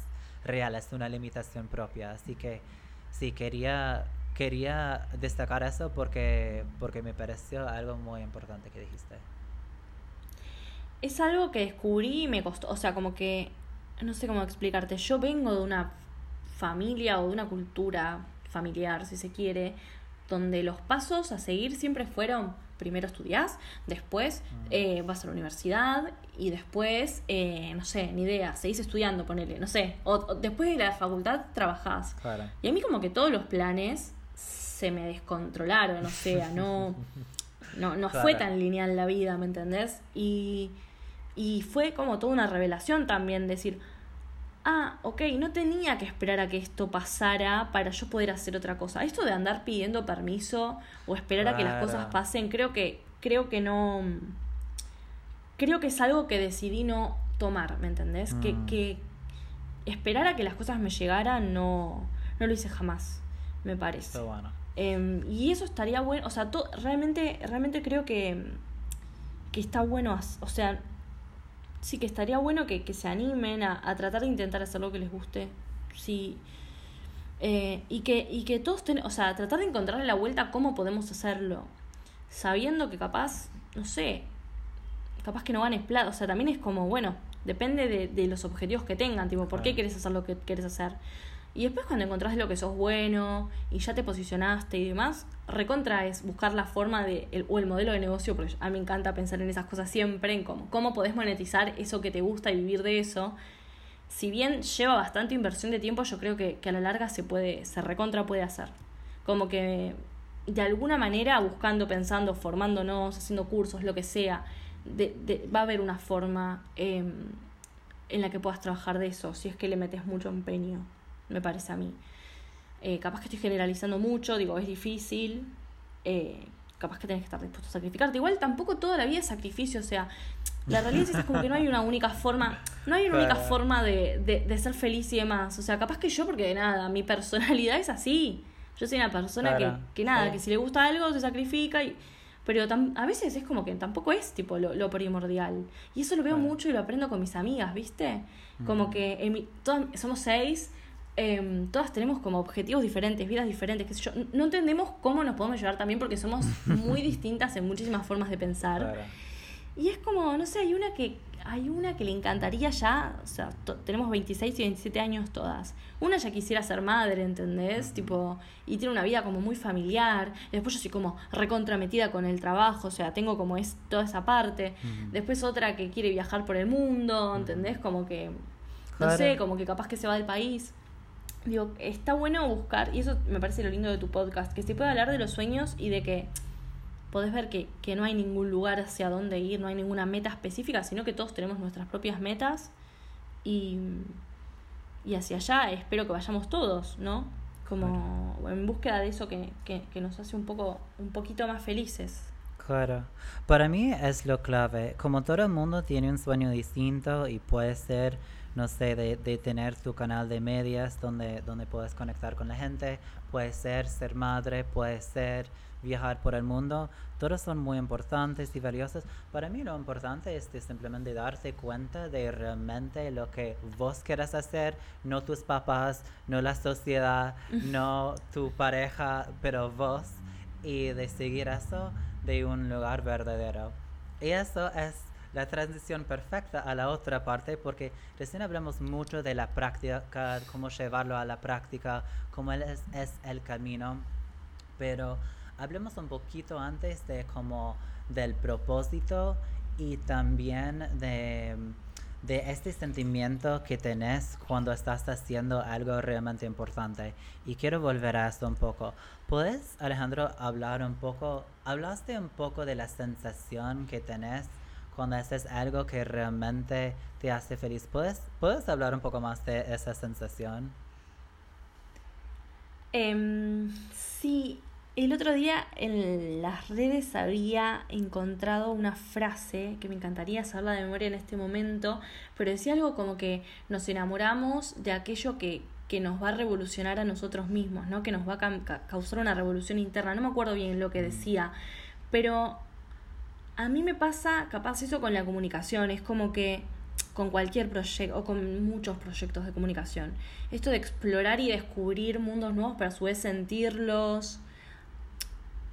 real, es una limitación propia. Así que sí, quería, quería destacar eso porque, porque me pareció algo muy importante que dijiste. Es algo que descubrí y me costó, o sea, como que, no sé cómo explicarte, yo vengo de una familia o de una cultura familiar, si se quiere, donde los pasos a seguir siempre fueron, primero estudiás, después mm. eh, vas a la universidad y después, eh, no sé, ni idea, seguís estudiando, ponele, no sé, o, después de la facultad trabajás. Y a mí como que todos los planes se me descontrolaron, o sea, no, no, no fue tan lineal la vida, ¿me entendés? Y, y fue como toda una revelación también decir, ah, ok, no tenía que esperar a que esto pasara para yo poder hacer otra cosa. Esto de andar pidiendo permiso o esperar a que las cosas pasen, creo que, creo que no. Creo que es algo que decidí no tomar, ¿me entendés? Que, mm. que esperar a que las cosas me llegaran no, no lo hice jamás, me parece. bueno. Em, y eso estaría bueno, o sea, realmente, realmente creo que, que está bueno, o sea, sí que estaría bueno que, se animen a, tratar de intentar hacer lo que les guste. Sí. Eh, y, que, y que todos tenemos, o sea, tratar de encontrarle la vuelta a cómo podemos hacerlo. Sabiendo que capaz, no sé, capaz que no ganes plata. O sea, también es como, bueno, depende de, de los objetivos que tengan. Tipo, ¿por qué quieres hacer lo que quieres hacer? Y después cuando encontrás lo que sos bueno y ya te posicionaste y demás, recontra es buscar la forma de, el, o el modelo de negocio, porque a mí me encanta pensar en esas cosas siempre, en cómo, cómo podés monetizar eso que te gusta y vivir de eso. Si bien lleva bastante inversión de tiempo, yo creo que, que a la larga se puede, se recontra puede hacer. Como que de alguna manera, buscando, pensando, formándonos, haciendo cursos, lo que sea, de, de, va a haber una forma em, en la que puedas trabajar de eso, si es que le metes mucho empeño me parece a mí. Eh, capaz que estoy generalizando mucho, digo, es difícil, eh, capaz que tenés que estar dispuesto a sacrificarte. Igual tampoco toda la vida es sacrificio, o sea, la realidad es, como que no hay una única forma, no hay una única forma de, de, ser feliz y demás. O sea, capaz que yo, porque de nada, mi personalidad es así. Yo soy una persona que, que nada, que si le gusta algo se sacrifica y... Pero a veces es como que tampoco es tipo lo, primordial. Y eso lo veo mucho y lo aprendo con mis amigas, ¿viste? Como que en todas, somos seis Em, todas tenemos como objetivos diferentes, vidas diferentes, qué sé yo. No entendemos cómo nos podemos llevar también porque somos muy distintas en muchísimas formas de pensar. Y es como, no sé, hay una que hay una que le encantaría ya, o sea, tenemos 26 y 27 años todas. Una ya quisiera ser madre, ¿entendés? Tipo, y tiene una vida como muy familiar. Después yo soy como recontrametida con el trabajo, o sea, tengo como es toda esa parte. Después otra que quiere viajar por el mundo, ¿entendés? Como que, no sé, como que capaz que se va del país. Digo, está bueno buscar, y eso me parece lo lindo de tu podcast, que se puede hablar de los sueños y de que podés ver que, que, no hay ningún lugar hacia dónde ir, no hay ninguna meta específica, sino que todos tenemos nuestras propias metas y, y hacia allá espero que vayamos todos, ¿no? Como en búsqueda de eso que, que, que, nos hace un poco, un poquito más felices. Claro, para mí es lo clave, como todo el mundo tiene un sueño distinto y puede ser no sé, de, de, tener tu canal de medias donde, donde puedes conectar con la gente, puede ser ser madre, puede ser viajar por el mundo, todos son muy importantes y valiosos. Para mí lo importante es simplemente darte cuenta de realmente lo que vos quieras hacer, no tus papás, no la sociedad, no tu pareja, pero vos, y de seguir eso de un lugar verdadero. Y eso es la transición perfecta a la otra parte porque recién hablamos mucho de la práctica, cómo llevarlo a la práctica, cómo es, es el camino, pero hablemos un poquito antes de como del propósito y también de, de este sentimiento que tenés cuando estás haciendo algo realmente importante. Y quiero volver a esto un poco. ¿Puedes, Alejandro, hablar un poco, hablaste un poco de la sensación que tenés cuando haces algo que realmente te hace feliz? ¿Puedes, ¿puedes hablar un poco más de esa sensación? Um, sí, el otro día en las redes había encontrado una frase que me encantaría saberla de memoria en este momento, pero decía algo como que nos enamoramos de aquello que, que nos va a revolucionar a nosotros mismos, ¿no? que nos va a causar una revolución interna. No me acuerdo bien lo que mm. decía, pero a mí me pasa capaz eso con la comunicación, es como que con cualquier proyecto o con muchos proyectos de comunicación. Esto de explorar y descubrir mundos nuevos, pero a su vez sentirlos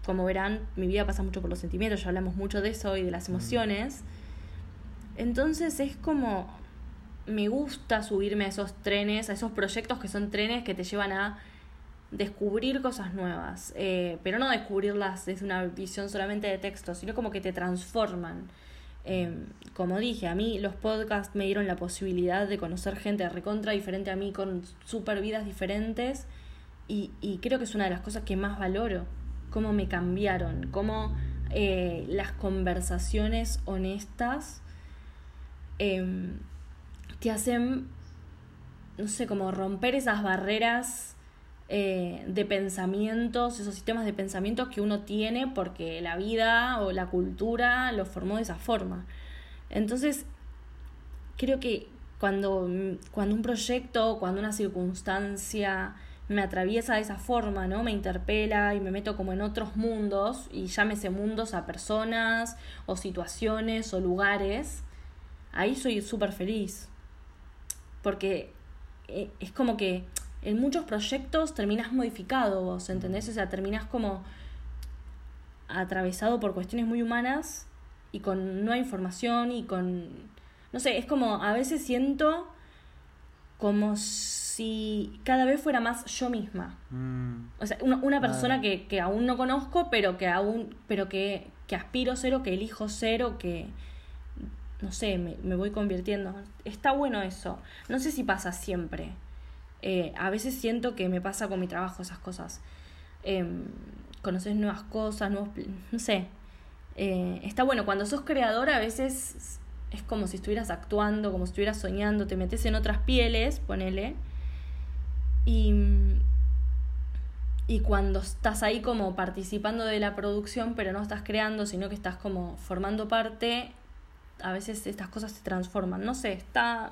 como verán, mi vida pasa mucho por los sentimientos, ya hablamos mucho de eso y de las mm. emociones. Entonces es como, me gusta subirme a esos trenes, a esos proyectos que son trenes que te llevan a descubrir cosas nuevas, eh, pero no descubrirlas desde una visión solamente de texto, sino como que te transforman. Em, como dije, a mí los podcasts me dieron la posibilidad de conocer gente recontra diferente a mí, con super vidas diferentes, y, y creo que es una de las cosas que más valoro cómo me cambiaron, cómo eh, las conversaciones honestas em, te hacen, no sé, como romper esas barreras eh, de pensamientos, esos sistemas de pensamientos que uno tiene porque la vida o la cultura lo formó de esa forma. Entonces, creo que cuando, cuando un proyecto, cuando una circunstancia me atraviesa de esa forma, ¿no? Me interpela y me meto como en otros mundos, y llámese mundos a personas o situaciones o lugares, ahí soy súper feliz. Porque eh, es como que en muchos proyectos terminas modificado vos, ¿entendés? O sea, terminas como atravesado por cuestiones muy humanas y con nueva información y con... No sé, es como a veces siento como si cada vez fuera más yo misma. Mm. O sea, una, persona que, que, aún no conozco, pero que aún, pero que, que aspiro ser o que elijo ser o que, no sé, me, me, voy convirtiendo. Está bueno eso. No sé si pasa siempre. Eh, a veces siento que me pasa con mi trabajo esas cosas. Eh, conoces nuevas cosas, nuevos... No sé. Eh, está bueno, cuando sos creador a veces es como si estuvieras actuando, como si estuvieras soñando, te metes en otras pieles, ponele. Y, y cuando estás ahí como participando de la producción, pero no estás creando, sino que estás como formando parte, a veces estas cosas se transforman. No sé, está.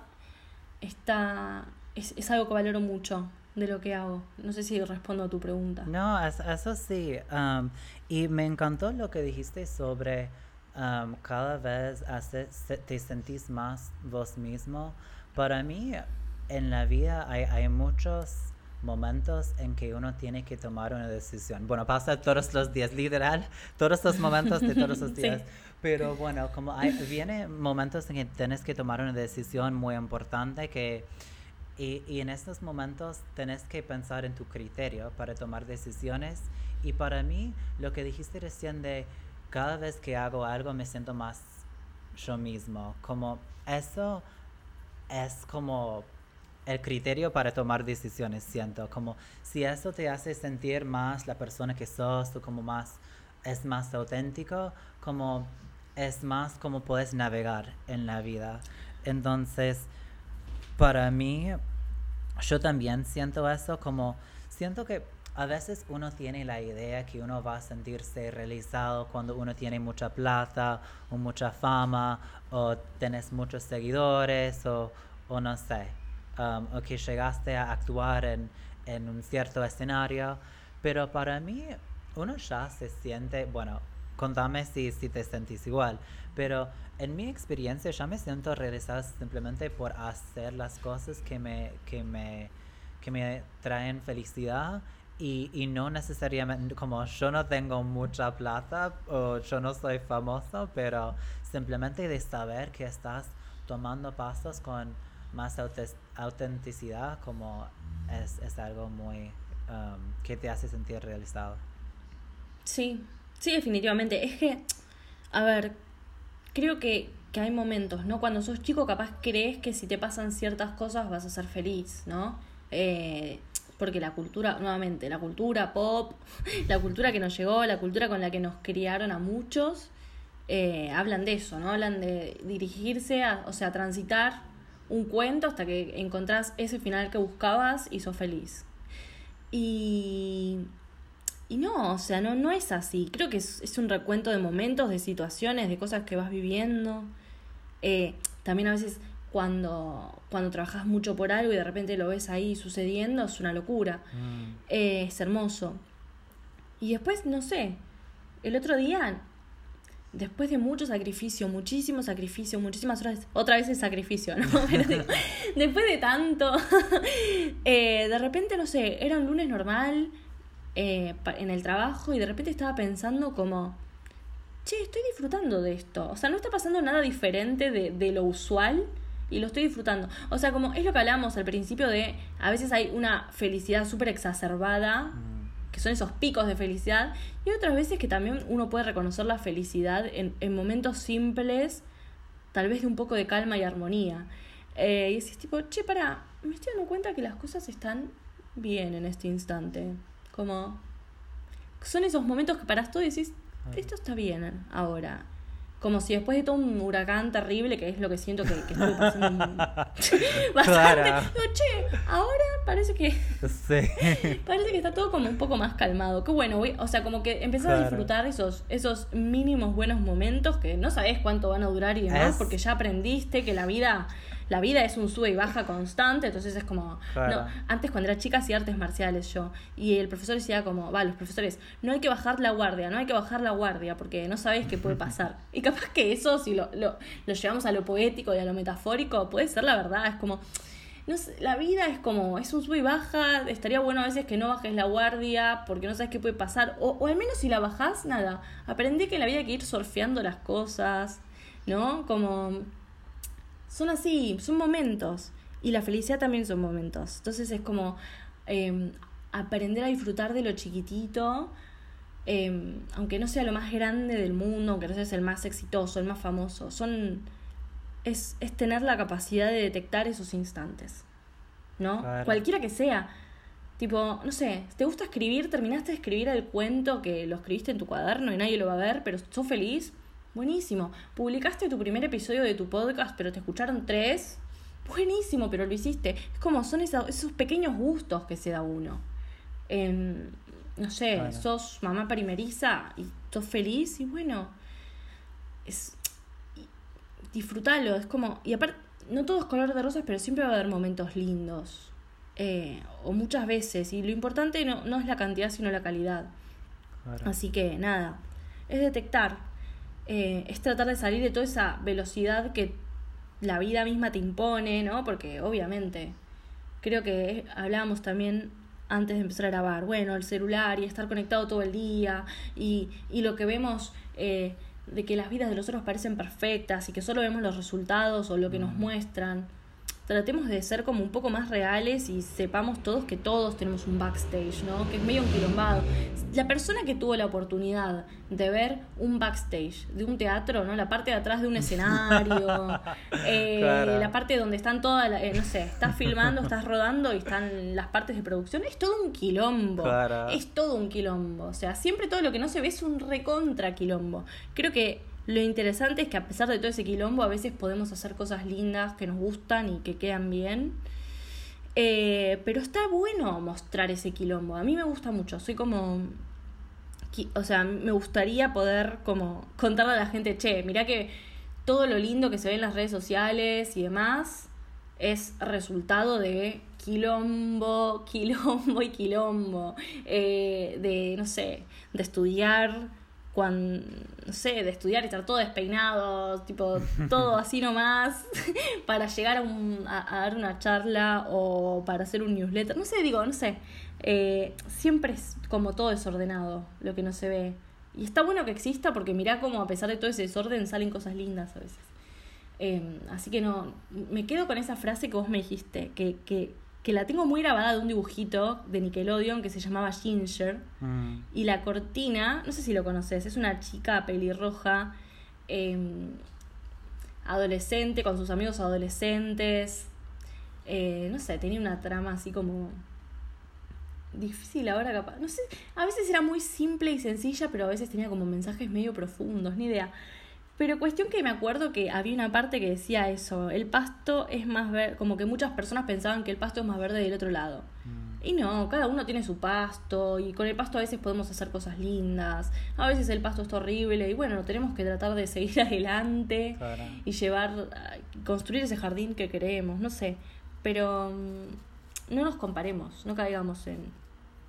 está es, es algo que valoro mucho de lo que hago. No sé si respondo a tu pregunta. No, eso sí. Um, y me encantó lo que dijiste sobre cada vez te sentís más vos mismo. Para mí, en la vida hay, hay muchos momentos en que uno tiene que tomar una decisión. Bueno, pasa todos los días, literal, todos los momentos de todos los días. Pero bueno, como hay, viene momentos en que tienes que tomar una decisión muy importante que... Y, y en estos momentos tienes que pensar en tu criterio para tomar decisiones. Y para mí, lo que dijiste recién de cada vez que hago algo me siento más yo mismo. Como eso es como el criterio para tomar decisiones, siento. Como si eso te hace sentir más la persona que sos o como más, es más auténtico, como es más como puedes navegar en la vida. Entonces, para mí, yo también siento eso como, siento que a veces uno tiene la idea que uno va a sentirse realizado cuando uno tiene mucha plata o mucha fama o tienes muchos seguidores o, o no sé, um, o que llegaste a actuar en, en un cierto escenario. Pero para mí uno ya se siente, bueno, contame si, si te sentís igual, pero en mi experiencia ya me siento realizado simplemente por hacer las cosas que me, que me, que me traen felicidad y, y, no necesariamente, como yo no tengo mucha plata o yo no soy famoso, pero simplemente de saber que estás tomando pasos con más autenticidad, como es, es algo muy um, que te hace sentir realizado. Sí, sí, definitivamente. Es que, a ver, creo que, que hay momentos, ¿no? Cuando sos chico capaz crees que si te pasan ciertas cosas vas a ser feliz, ¿no? Eh, porque la cultura, nuevamente, la cultura pop, la cultura que nos llegó, la cultura con la que nos criaron a muchos, eh, hablan de eso, ¿no? Hablan de dirigirse, a, o sea, transitar un cuento hasta que encontrás ese final que buscabas y sos feliz. Y, y no, o sea, no, no es así. Creo que es, es un recuento de momentos, de situaciones, de cosas que vas viviendo. Eh, también a veces cuando, cuando trabajas mucho por algo y de repente lo ves ahí sucediendo, es una locura. Mm. Eh, es hermoso. Y después, no sé, el otro día, después de mucho sacrificio, muchísimo sacrificio, muchísimas horas, otra vez el sacrificio, ¿no? después de tanto, eh, de repente, no sé, era un lunes normal eh, en el trabajo y de repente estaba pensando como, che, estoy disfrutando de esto. O sea, no está pasando nada diferente de, de lo usual y lo estoy disfrutando. O sea, como es lo que hablábamos al principio de, a veces hay una felicidad súper exacerbada, mm. que son esos picos de felicidad, y otras veces que también uno puede reconocer la felicidad en, en momentos simples, tal vez de un poco de calma y armonía. Eh, y es tipo, che, para, me estoy dando cuenta que las cosas están bien en este instante. Como, son esos momentos que paras todo y decís, esto está bien ahora como si después de todo un huracán terrible, que es lo que siento que, que pasando bastante. che, ahora parece que. Sí. parece que está todo como un poco más calmado. Qué bueno, o sea, como que empezás a disfrutar esos, esos mínimos buenos momentos que no sabes cuánto van a durar y demás, porque ya aprendiste que la vida la vida es un sube y baja constante, entonces es como, no, antes cuando era chica hacía artes marciales yo, y el profesor decía como, va, los profesores, no hay que bajar la guardia, no hay que bajar la guardia, porque no sabes qué puede pasar. y capaz que eso, si lo, lo, lo llevamos a lo poético y a lo metafórico, puede ser la verdad, es como... No sé, la vida es como, es un sube y baja, estaría bueno a veces que no bajes la guardia porque no sabes qué puede pasar, o, o al menos si la bajás, nada, aprendí que en la vida hay que ir surfeando las cosas, ¿no? Como son así, son momentos. Y la felicidad también son momentos. Entonces es como em, aprender a disfrutar de lo chiquitito, em, aunque no sea lo más grande del mundo, aunque no seas el más exitoso, el más famoso. Son, es, es tener la capacidad de detectar esos instantes. ¿No? Cualquiera que sea. Tipo, no sé, ¿te gusta escribir? ¿Terminaste de escribir el cuento que lo escribiste en tu cuaderno y nadie lo va a ver, pero sos feliz? Buenísimo. Publicaste tu primer episodio de tu podcast, pero te escucharon tres. Buenísimo, pero lo hiciste. Es como son esos, esos pequeños gustos que se da uno. Em, no sé, sos mamá primeriza y sos feliz y bueno, es disfrútalo, es como, y aparte, no todo es color de rosas, pero siempre va a haber momentos lindos, eh, o muchas veces, y lo importante no, no es la cantidad, sino la calidad. Así que nada, es detectar, eh, es tratar de salir de toda esa velocidad que la vida misma te impone, ¿no? Porque obviamente creo que hablábamos también antes de empezar a grabar? Bueno, el celular y estar conectado todo el día y, y lo que vemos eh, de que las vidas de los otros parecen perfectas y que solo vemos los resultados o lo que nos Mm. muestran. Tratemos de ser como un poco más reales y sepamos todos que todos tenemos un backstage, ¿no? Que es medio un quilombado. La persona que tuvo la oportunidad de ver un backstage de un teatro, ¿no? La parte de atrás de un escenario, eh, Claro. la parte donde están todas, eh, no sé, estás filmando, estás rodando y están las partes de producción, es todo un quilombo. Claro. Es todo un quilombo. O sea, siempre todo lo que no se ve es un recontra quilombo. Creo que lo interesante es que a pesar de todo ese quilombo, a veces podemos hacer cosas lindas que nos gustan y que quedan bien. Eh, pero está bueno mostrar ese quilombo. A mí me gusta mucho. Soy como. O sea, me gustaría poder como contarle a la gente, che, mirá que todo lo lindo que se ve en las redes sociales y demás es resultado de quilombo, quilombo y quilombo. Eh, de, no sé, de estudiar cuando, no sé, de estudiar y estar todo despeinado, tipo, todo así nomás, para llegar a, un, a, a dar una charla o para hacer un newsletter, no sé, digo, no sé, Eh, siempre es como todo desordenado lo que no se ve. Y está bueno que exista porque mirá como a pesar de todo ese desorden salen cosas lindas a veces. Eh, así que no, me quedo con esa frase que vos me dijiste, que, que, que la tengo muy grabada de un dibujito de Nickelodeon que se llamaba Ginger. Mm. Y la cortina, no sé si lo conoces, es una chica pelirroja, eh, adolescente, con sus amigos adolescentes. Eh, no sé, tenía una trama así como difícil ahora capaz. No sé, a veces era muy simple y sencilla, pero a veces tenía como mensajes medio profundos, ni idea. Pero cuestión que me acuerdo que había una parte que decía eso, el pasto es más verde, como que muchas personas pensaban que el pasto es más verde del otro lado. Mm. Y no, cada uno tiene su pasto y con el pasto a veces podemos hacer cosas lindas, a veces el pasto está horrible y bueno, tenemos que tratar de seguir adelante Claro. y llevar, a- construir ese jardín que queremos, no sé, pero mm, no nos comparemos, no caigamos en,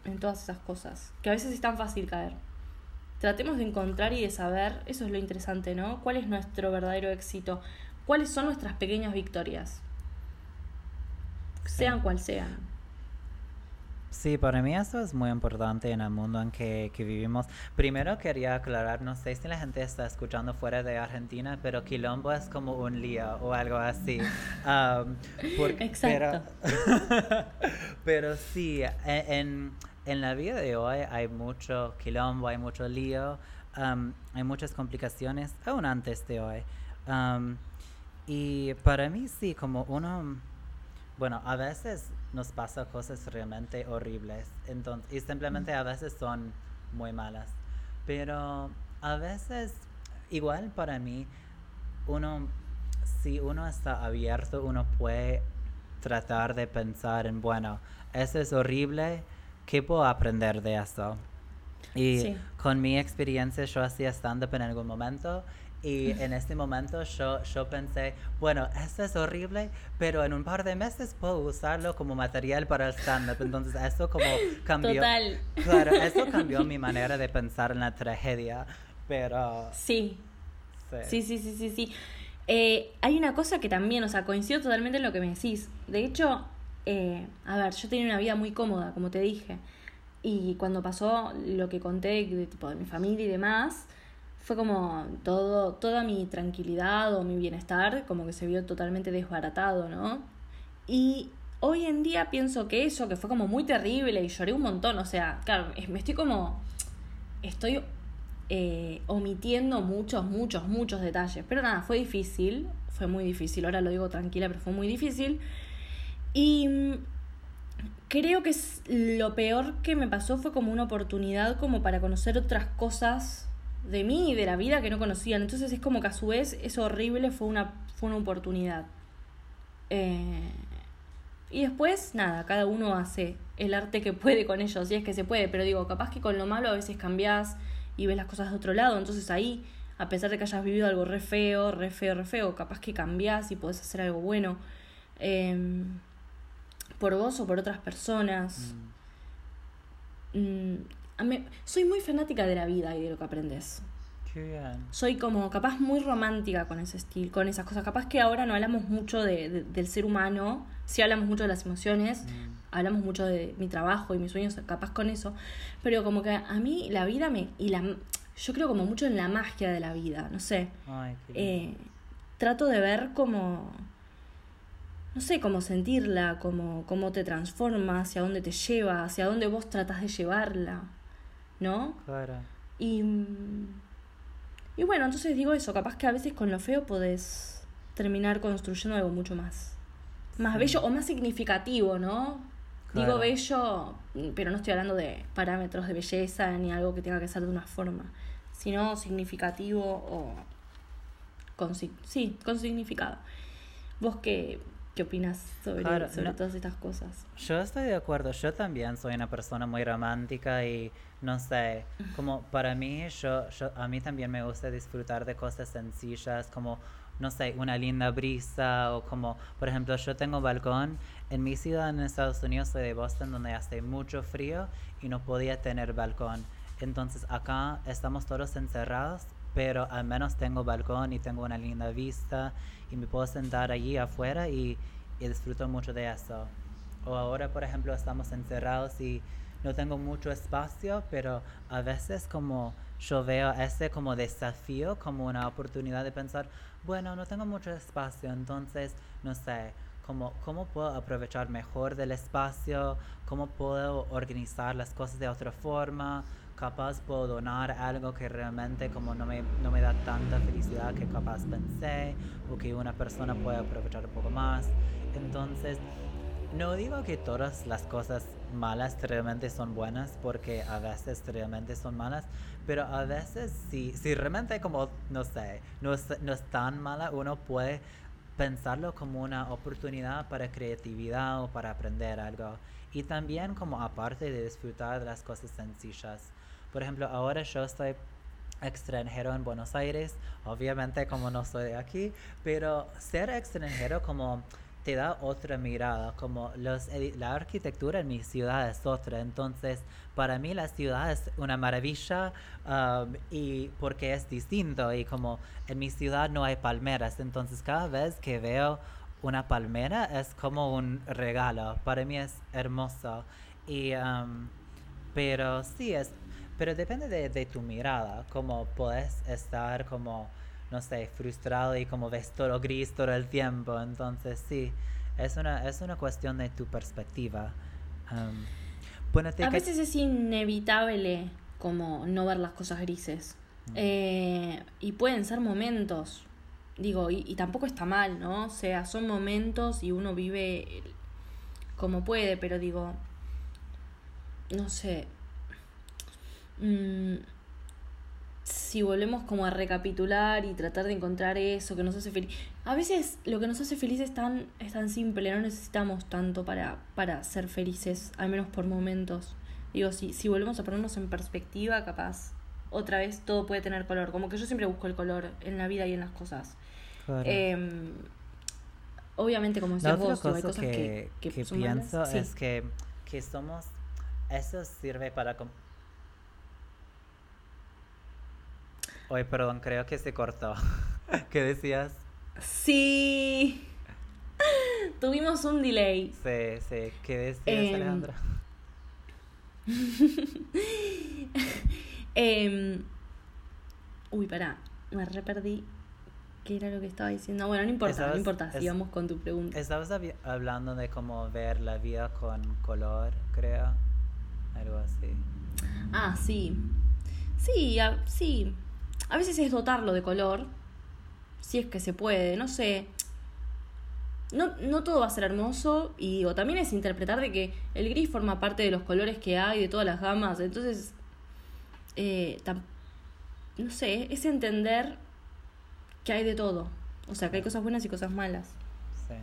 en todas esas cosas, que a veces es tan fácil caer. Tratemos de encontrar y de saber, eso es lo interesante, ¿no? ¿Cuál es nuestro verdadero éxito? ¿Cuáles son nuestras pequeñas victorias? Sean cual sean. Sí, para mí eso es muy importante en el mundo en que, que vivimos. Primero quería aclarar, no sé si la gente está escuchando fuera de Argentina, pero quilombo es como un lío o algo así. Um, porque- Exacto. Pero, pero sí, en, en, en la vida de hoy hay mucho quilombo, hay mucho lío, um, hay muchas complicaciones, aún antes de hoy. Um, y para mí sí, como uno... Bueno, a veces nos pasa cosas realmente horribles entonces, y simplemente a veces son muy malas. Pero a veces, igual para mí, uno, si uno está abierto, uno puede tratar de pensar en, bueno, eso es horrible, ¿qué puedo aprender de eso? Y Sí. con mi experiencia yo hacía stand-up en algún momento y en este momento yo, yo pensé, bueno, esto es horrible, pero en un par de meses puedo usarlo como material para el stand-up. Entonces eso como cambió. Total. Claro, eso cambió mi manera de pensar en la tragedia, pero... Sí, Sí, sí, sí, sí, sí, sí. Eh, hay una cosa que también, o sea, coincido totalmente en lo que me decís. De hecho, eh, a ver, yo tenía una vida muy cómoda, como te dije. Y cuando pasó lo que conté de, tipo, de mi familia y demás, fue como todo, toda mi tranquilidad o mi bienestar como que se vio totalmente desbaratado, ¿no? Y hoy en día pienso que eso, que fue como muy terrible y lloré un montón, o sea, claro, me estoy como, estoy eh, omitiendo muchos, muchos, muchos detalles, pero nada, fue difícil, fue muy difícil, ahora lo digo tranquila, pero fue muy difícil. Y mm, creo que lo peor que me pasó fue como una oportunidad como para conocer otras cosas de mí y de la vida que no conocían. Entonces es como que a su vez eso horrible fue una, fue una oportunidad. Eh, y después, nada, cada uno hace el arte que puede con ello, si es que se puede, pero digo, capaz que con lo malo a veces cambiás y ves las cosas de otro lado, entonces ahí, a pesar de que hayas vivido algo re feo, re feo, re feo, capaz que cambiás y podés hacer algo bueno eh, por vos o por otras personas. Mm, Mm, a mí- soy muy fanática de la vida y de lo que aprendes. qué bien. Soy como capaz muy romántica con ese estilo, con esas cosas. Capaz que ahora no hablamos mucho de, de- del ser humano, sí hablamos mucho de las emociones, Mm, hablamos mucho de mi trabajo y mis sueños capaz con eso, pero como que a mí la vida me... y la Yo creo como mucho en la magia de la vida, no sé. eh, trato de ver como... No sé, cómo sentirla, cómo, cómo te transforma, hacia dónde te lleva, hacia dónde vos tratas de llevarla, ¿no? Claro. Y... Y bueno, entonces digo eso, capaz que a veces con lo feo podés terminar construyendo algo mucho más, más bello o más significativo, ¿no? Digo bello, pero no estoy hablando de parámetros de belleza ni algo que tenga que ser de una forma, sino significativo o con, sí, con significado. ¿Vos qué, qué opinas sobre, sobre todas estas cosas? Yo estoy de acuerdo, yo también soy una persona muy romántica y no sé, como para mí, yo, yo, a mí también me gusta disfrutar de cosas sencillas como no sé, una linda brisa o como, por ejemplo, yo tengo balcón en mi ciudad en Estados Unidos, soy de Boston, donde hace mucho frío y no podía tener balcón. Entonces acá estamos todos encerrados, pero al menos tengo balcón y tengo una linda vista y me puedo sentar allí afuera y, y disfruto mucho de eso. O ahora, por ejemplo, estamos encerrados y no tengo mucho espacio, pero a veces como yo veo ese como desafío, como una oportunidad de pensar, bueno, no tengo mucho espacio, entonces, no sé, cómo, cómo puedo aprovechar mejor del espacio, cómo puedo organizar las cosas de otra forma, capaz puedo donar algo que realmente como no me, no me da tanta felicidad que capaz pensé o que una persona puede aprovechar un poco más. Entonces, no digo que todas las cosas malas realmente son buenas porque a veces realmente son malas, pero a veces si, si realmente como, no sé, no es, no es tan mala, uno puede pensarlo como una oportunidad para creatividad o para aprender algo. Y también como aparte de disfrutar de las cosas sencillas. Por ejemplo, ahora yo estoy extranjero en Buenos Aires, obviamente como no soy de aquí, pero ser extranjero como te da otra mirada, como los, la arquitectura en mi ciudad es otra, entonces para mí la ciudad es una maravilla um, y porque es distinto y como en mi ciudad no hay palmeras, entonces cada vez que veo una palmera es como un regalo, para mí es hermoso. Y um, pero sí es pero depende de, de tu mirada, como puedes estar como no sé, frustrado y como ves todo gris todo el tiempo. Entonces, sí, es una, es una cuestión de tu perspectiva. a veces es inevitable como no ver las cosas grises. Mm. Eh, y pueden ser momentos, digo, y, tampoco está mal, ¿no? O sea, son momentos y uno vive como puede, pero digo, no sé. Mmm, si volvemos como a recapitular y tratar de encontrar eso que nos hace feliz. A veces lo que nos hace feliz es tan, es tan simple, no necesitamos tanto para, para ser felices, al menos por momentos. Digo, si, si volvemos a ponernos en perspectiva, capaz, otra vez todo puede tener color. Como que yo siempre busco el color en la vida y en las cosas. Em, obviamente, como decías vos, hay cosas que, que, pienso es que, que somos... Eso sirve para Oye, perdón, creo que se cortó. ¿Qué decías? Sí. Tuvimos un delay. Sí, sí. ¿Qué decías, em, Alejandra? Em, uy, pará. Me re perdí. ¿Qué era lo que estaba diciendo? Bueno, no importa, no importa. Sigamos con tu pregunta. Estabas hablando de cómo ver la vida con color, creo. Algo así. Ah, sí. Sí, sí a veces es dotarlo de color, si es que se puede, no sé. No, no todo va a ser hermoso y digo, también es interpretar de que el gris forma parte de los colores que hay, de todas las gamas, entonces, eh, no sé, es entender que hay de todo, o sea, que hay cosas buenas y cosas malas. Sí.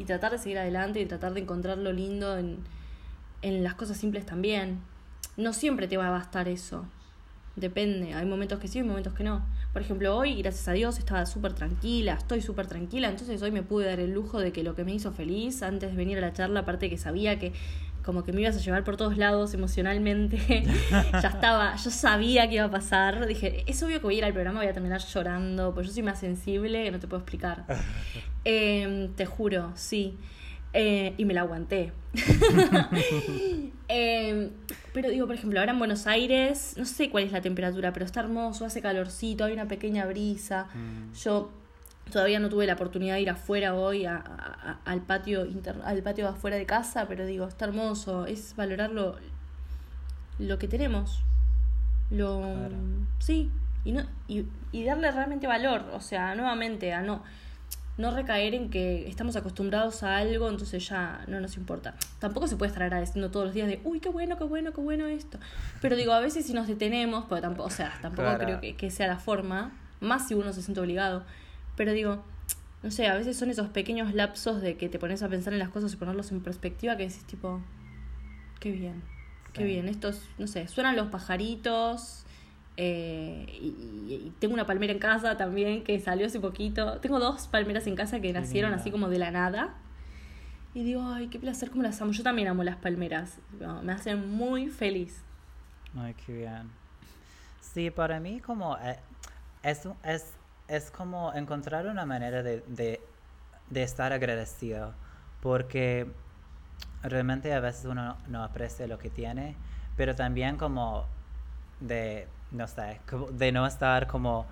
Y tratar de seguir adelante y tratar de encontrar lo lindo en, en las cosas simples también. No siempre te va a bastar eso. Depende, hay momentos que sí y momentos que no. Por ejemplo, hoy, gracias a Dios, estaba súper tranquila, estoy súper tranquila, entonces hoy me pude dar el lujo de que lo que me hizo feliz antes de venir a la charla, aparte que sabía que como que me ibas a llevar por todos lados emocionalmente, ya estaba, yo sabía que iba a pasar, dije, es obvio que voy a ir al programa, voy a terminar llorando, pues yo soy más sensible que no te puedo explicar. Em, te juro, sí. Eh, y me la aguanté. Em, pero digo, por ejemplo, ahora en Buenos Aires, no sé cuál es la temperatura, pero está hermoso, hace calorcito, hay una pequeña brisa. Mm. Yo todavía no tuve la oportunidad de ir afuera hoy a- a- a- al patio inter- al patio afuera de casa, pero digo, está hermoso, es valorar lo, lo que tenemos. Lo Claro. sí, y no y, y darle realmente valor, o sea, nuevamente a no no recaer en que estamos acostumbrados a algo, entonces ya no nos importa. Tampoco se puede estar agradeciendo todos los días de, uy, qué bueno, qué bueno, qué bueno esto. Pero digo, a veces si nos detenemos, porque tampoco, o sea, tampoco Claro. creo que, que sea la forma, más si uno se siente obligado. Pero digo, no sé, a veces son esos pequeños lapsos de que te pones a pensar en las cosas y ponerlos en perspectiva que decís tipo, qué bien, qué Sí. bien. Estos, no sé, suenan los pajaritos. Eh, y, y- tengo una palmera en casa también que salió hace poquito. Tengo dos palmeras en casa que nacieron linda. así como de la nada. Y digo, ay, qué placer cómo las amo. Yo también amo las palmeras. No, me hacen muy feliz. Ay, qué bien. Sí, para mí como eh, es, es, es como encontrar una manera de, de, de estar agradecido, porque realmente a veces uno no, no aprecia lo que tiene, pero también como de, no sé, de no estar como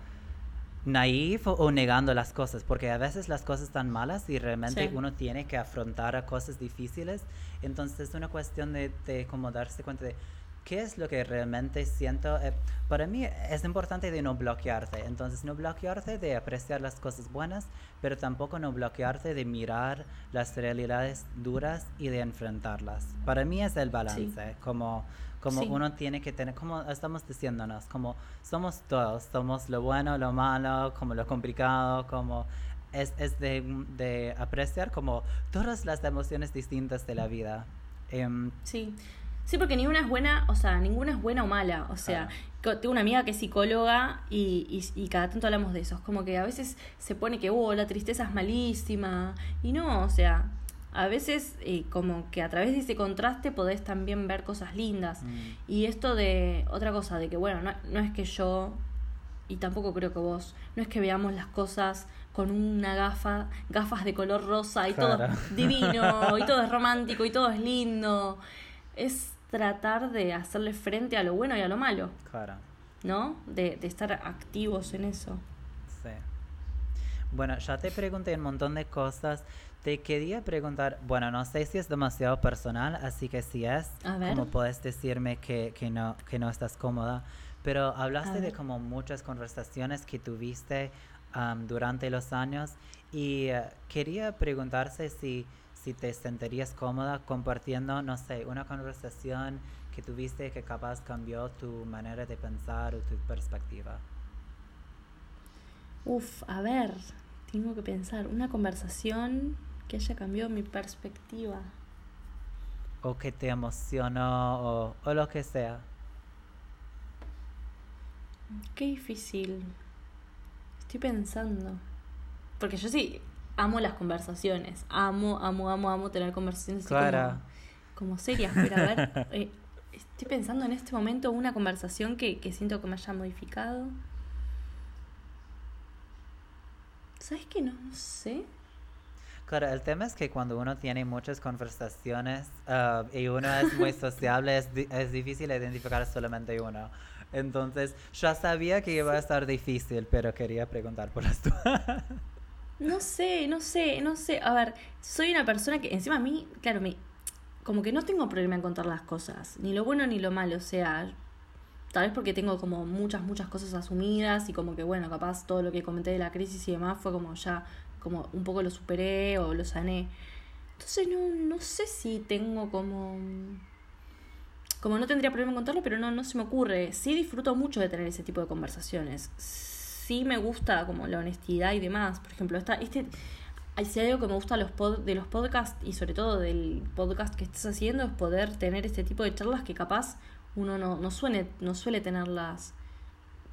naif o, o negando las cosas, porque a veces las cosas están malas y realmente Sí. uno tiene que afrontar a cosas difíciles, entonces es una cuestión de, de como darse cuenta de qué es lo que realmente siento. Eh, para mí es importante de no bloquearte, entonces no bloquearte de apreciar las cosas buenas, pero tampoco no bloquearte de mirar las realidades duras y de enfrentarlas. Para mí es el balance, como como Sí. uno tiene que tener, como estamos diciéndonos, como somos todos, somos lo bueno, lo malo, como lo complicado, como es, es de, de apreciar como todas las emociones distintas de la vida. Em, Sí. Sí, porque ninguna es buena, o sea, ninguna es buena o mala. O sea, co- tengo una amiga que es psicóloga y, y, y cada tanto hablamos de eso. Es como que a veces se pone que, oh, la tristeza es malísima. Y no, o sea, a veces eh, como que a través de ese contraste podés también ver cosas lindas. Mm. Y esto de otra cosa, de que, bueno, no, no es que yo, y tampoco creo que vos, no es que veamos las cosas con una gafa, gafas de color rosa y todo es divino, y todo es romántico, y todo es lindo. Es tratar de hacerle frente a lo bueno y a lo malo, claro, ¿no? De, de estar activos en eso. sí. Bueno, ya te pregunté un montón de cosas. Te quería preguntar, bueno, no sé si es demasiado personal, así que si es, como puedes decirme que, que, no, que no estás cómoda, pero hablaste de como muchas conversaciones que tuviste am, durante los años y eh, quería preguntarse si, si te sentirías cómoda compartiendo, no sé, una conversación que tuviste que capaz cambió tu manera de pensar o tu perspectiva. Uf, a ver, tengo que pensar, una conversación que haya cambiado mi perspectiva. o que te emocionó o, o lo que sea. Qué difícil. Estoy pensando. Porque yo sí amo las conversaciones. Amo, amo, amo, amo tener conversaciones así Clara. como, como serias. Pero a ver, eh, estoy pensando en este momento una conversación que, que siento que me haya modificado. ¿Sabes qué? No, no sé. Claro, el tema es que cuando uno tiene muchas conversaciones ah, y uno es muy sociable, es, di- es difícil identificar solamente uno. Entonces, ya sabía que iba a estar difícil, pero quería preguntar por las tuyas. No sé, no sé, no sé. A ver, soy una persona que encima a mí, claro, me, como que no tengo problema en contar las cosas, ni lo bueno ni lo malo, o sea, tal vez porque tengo como muchas, muchas cosas asumidas y como que bueno, capaz todo lo que comenté de la crisis y demás fue como ya, como un poco lo superé o lo sané. Entonces no, no sé si tengo como... Como no tendría problema en contarlo, pero no, no se me ocurre. Sí disfruto mucho de tener ese tipo de conversaciones. Sí me gusta como la honestidad y demás. Por ejemplo, esta, este, hay- algo que me gusta los pod- de los podcasts y sobre todo del podcast que estás haciendo es poder tener este tipo de charlas que capaz uno no, no, suene, no suele tenerlas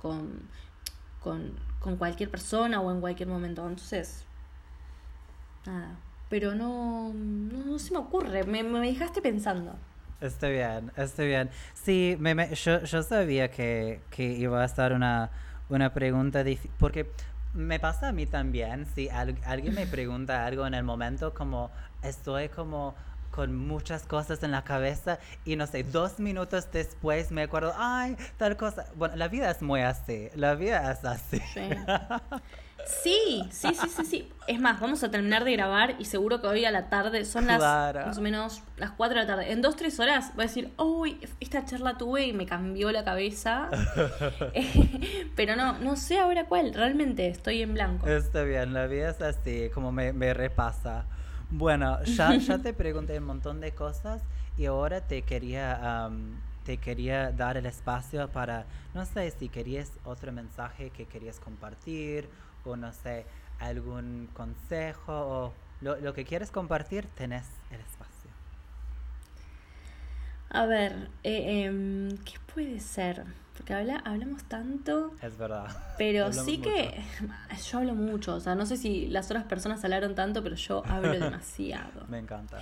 con, con, con cualquier persona o en cualquier momento. Entonces, nada. Pero no, no, no se me ocurre. Me, me dejaste pensando. Está bien, está bien. Sí, me, me- yo, yo sabía que, que iba a estar una, una pregunta difícil, porque Me pasa a mí también, si alguien me pregunta algo en el momento, como estoy como con muchas cosas en la cabeza y no sé, dos minutos después me acuerdo, ay, tal cosa. Bueno, la vida es muy así, la vida es así. Sí. Sí, sí, sí, sí, Es más, vamos a terminar de grabar y seguro que hoy a la tarde son las más o menos las 4 de la tarde. En dos, tres horas voy a decir, uy, esta charla tuve y me cambió la cabeza. Pero no, no sé ahora cuál, realmente estoy en blanco. Está bien, la vida es así, como me, me repasa. Bueno, ya, ya te pregunté un montón de cosas y ahora te quería, te quería dar el espacio para, no sé si querías otro mensaje que querías compartir o no sé, algún consejo o lo, lo que quieres compartir, tenés el espacio. A ver, eh, em, ¿qué puede ser? Porque habla, hablamos tanto. Es verdad. Pero sí que yo hablo mucho. O sea, no sé si las otras personas hablaron tanto, pero yo hablo demasiado. Me encanta.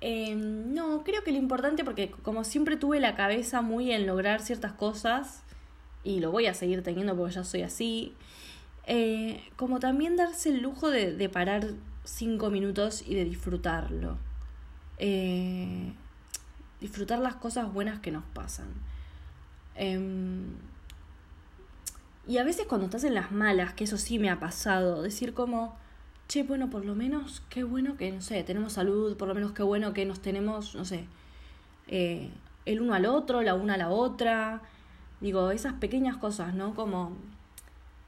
Em, no, creo que lo importante, porque como siempre tuve la cabeza muy en lograr ciertas cosas, y lo voy a seguir teniendo porque ya soy así, eh, como también darse el lujo de, parar cinco minutos y de disfrutarlo. Eh, disfrutar las cosas buenas que nos pasan. Em, y a veces cuando estás en las malas, que eso sí me ha pasado, decir como, che, bueno, por lo menos qué bueno que, no sé, tenemos salud, por lo menos qué bueno que nos tenemos, no sé, eh, el uno al otro, la una a la otra. Digo, esas pequeñas cosas, ¿no? Como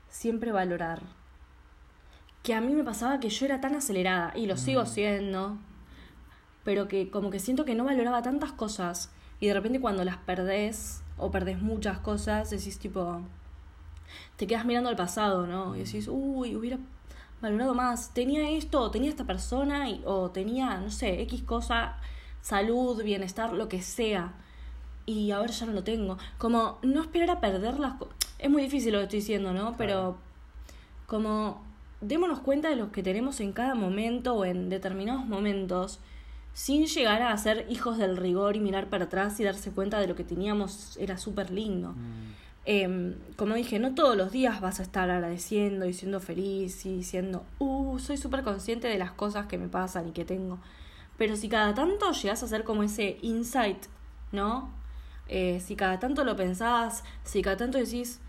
siempre valorar. Que a mí me pasaba que yo era tan acelerada, y lo sigo mm. siendo, pero que como que siento que no valoraba tantas cosas, y de repente cuando las perdés, o perdés muchas cosas, decís tipo, te quedas mirando al pasado, ¿no? Y decís, uy, hubiera valorado más, tenía esto, tenía esta persona, y, o tenía, no sé, X cosa, salud, bienestar, lo que sea. Y ahora ya no lo tengo. Como no esperar a perder las cosas. Es muy difícil lo que estoy diciendo, ¿no? Pero como démonos cuenta de lo que tenemos en cada momento o en determinados momentos sin llegar a ser hijos del rigor y mirar para atrás y darse cuenta de lo que teníamos era súper lindo. Mm. Em, como dije, no todos los días vas a estar agradeciendo y siendo feliz y diciendo, uh, soy súper consciente de las cosas que me pasan y que tengo. Pero si cada tanto llegas a hacer como ese insight, ¿no? Eh, si cada tanto lo pensás, si cada tanto decís,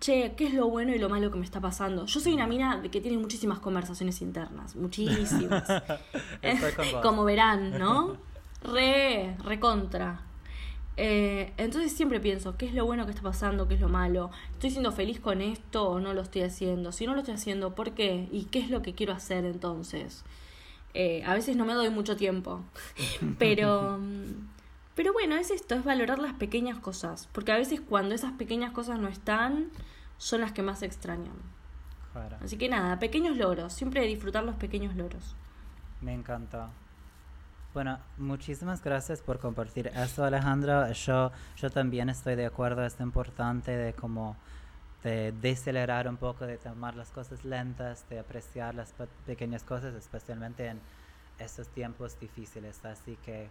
che, ¿qué es lo bueno y lo malo que me está pasando? Yo soy una mina que tiene muchísimas conversaciones internas, muchísimas. Como verán, ¿no? Re, re contra. Eh, entonces siempre pienso, ¿qué es lo bueno que está pasando? ¿Qué es lo malo? ¿Estoy siendo feliz con esto o no lo estoy haciendo? Si no lo estoy haciendo, ¿por qué? ¿Y qué es lo que quiero hacer entonces? Eh, a veces no me doy mucho tiempo, pero... Pero bueno, es esto, es valorar las pequeñas cosas, porque a veces cuando esas pequeñas cosas no están, son las que más extrañan. Así que nada, pequeños logros, siempre disfrutar los pequeños logros. Me encanta. Bueno, muchísimas gracias por compartir eso, Alejandro. Yo, yo también estoy de acuerdo, es importante de como de decelerar un poco, de tomar las cosas lentas, de apreciar las pequeñas cosas, especialmente en estos tiempos difíciles. Así que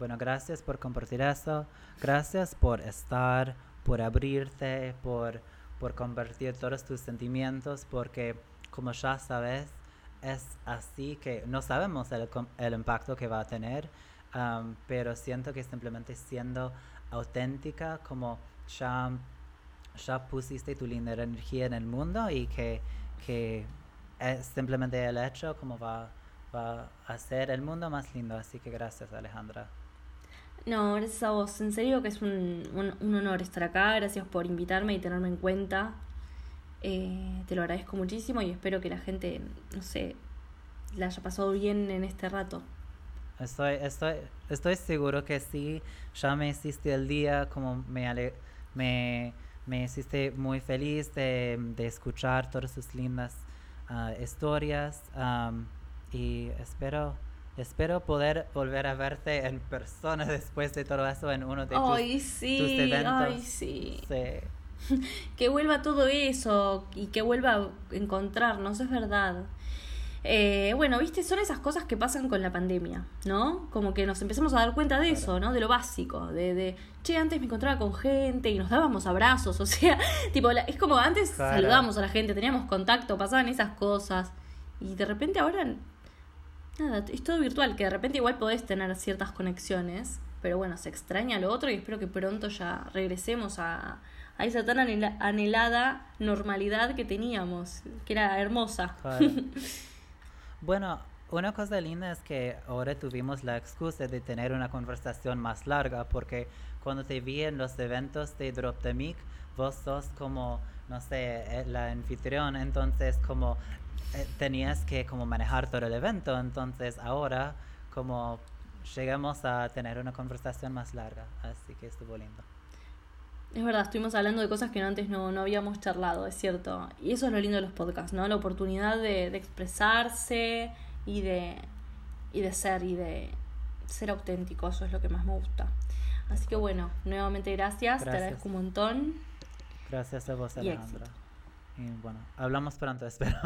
bueno, gracias por compartir eso. Gracias por estar, por abrirte, por, por compartir todos tus sentimientos, porque como ya sabes, es así que no sabemos el, el impacto que va a tener, pero siento que simplemente siendo auténtica, como ya, ya pusiste tu linda energía en el mundo y que, que es simplemente el hecho como va, va a hacer el mundo más lindo. Así que gracias, Alejandra. No, gracias a vos. En serio que es un, un, honor estar acá. Gracias por invitarme y tenerme en cuenta. Eh, te lo agradezco muchísimo y espero que la gente, no sé, la haya pasado bien en este rato. Estoy, estoy, estoy seguro que sí. Ya me hiciste el día, como me, me, me hiciste muy feliz de, de escuchar todas sus lindas uh, historias. Um, y espero Espero poder volver a verte en persona después de todo eso en uno de tus, sí, eventos. Ay, sí. que vuelva todo eso y que vuelva a encontrarnos, es verdad. Eh, bueno, viste, son esas cosas que pasan con la pandemia, ¿no? Como que nos empezamos a dar cuenta de eso, ¿no? De lo básico, de, de, che, antes me encontraba con gente y nos dábamos abrazos, o sea, tipo, es como antes saludábamos a la gente, teníamos contacto, pasaban esas cosas, y de repente ahora, nada, es todo virtual, que de repente igual podés tener ciertas conexiones, pero bueno, se extraña lo otro y espero que pronto ya regresemos a, a esa tan anhelada normalidad que teníamos, que era hermosa. Bueno, una cosa linda es que ahora tuvimos la excusa de tener una conversación más larga porque cuando te vi en los eventos de Drop the Mic, vos sos como, no sé, eh, la anfitrión, entonces como tenías que como manejar todo el evento, entonces ahora como llegamos a tener una conversación más larga, así que estuvo lindo. Es verdad, estuvimos hablando de cosas que antes no, no habíamos charlado, es cierto. Y eso es lo lindo de los podcasts, ¿no? La oportunidad de, de expresarse y de, y de ser y de ser auténtico, eso es lo que más me gusta. Así que bueno, nuevamente gracias, te agradezco un montón. Gracias a vos, Alejandra. Y, bueno, hablamos pronto, espero.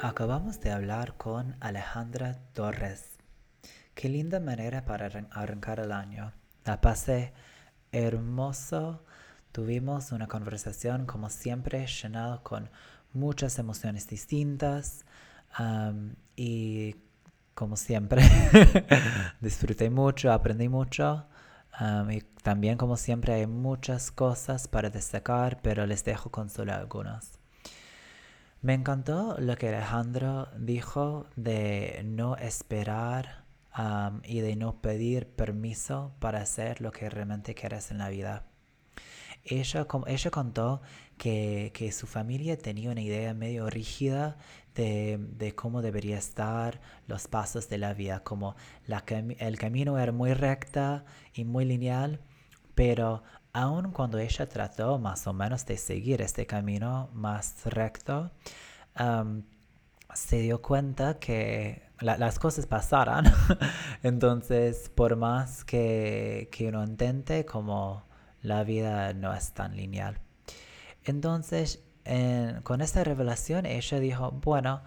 Acabamos de hablar con Alejandra Torres. Qué linda manera para arrancar el año. La pasé hermoso. Tuvimos una conversación como siempre llenado con muchas emociones distintas y como siempre disfruté mucho, aprendí mucho y también como siempre hay muchas cosas para destacar, pero les dejo con solo algunas. Me encantó lo que Alejandro dijo de no esperar y de no pedir permiso para hacer lo que realmente quieres en la vida. Ella, ella contó que, que, su familia tenía una idea medio rígida de, cómo debería estar los pasos de la vida, como el camino era muy recta y muy lineal, pero aun cuando ella trató más o menos de seguir este camino más recto, se dio cuenta que las cosas pasaran. Entonces, por más que, que, uno intente, como la vida no es tan lineal. Entonces, con esta revelación, ella dijo, bueno,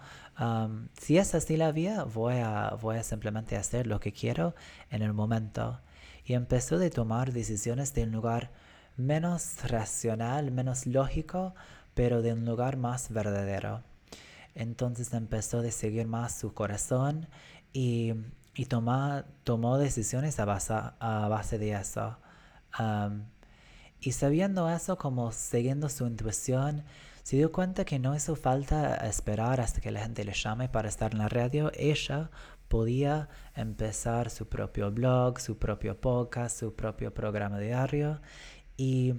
si es así la vida, voy a, voy a simplemente hacer lo que quiero en el momento y empezó a tomar decisiones de un lugar menos racional, menos lógico, pero de un lugar más verdadero. Entonces empezó a seguir más su corazón y, y tomó decisiones a base, a base de eso. y sabiendo eso, como siguiendo su intuición, se dio cuenta que no hizo falta esperar hasta que la gente le llame para estar en la radio. Ella podía empezar su propio blog, su propio podcast, su propio programa diario y,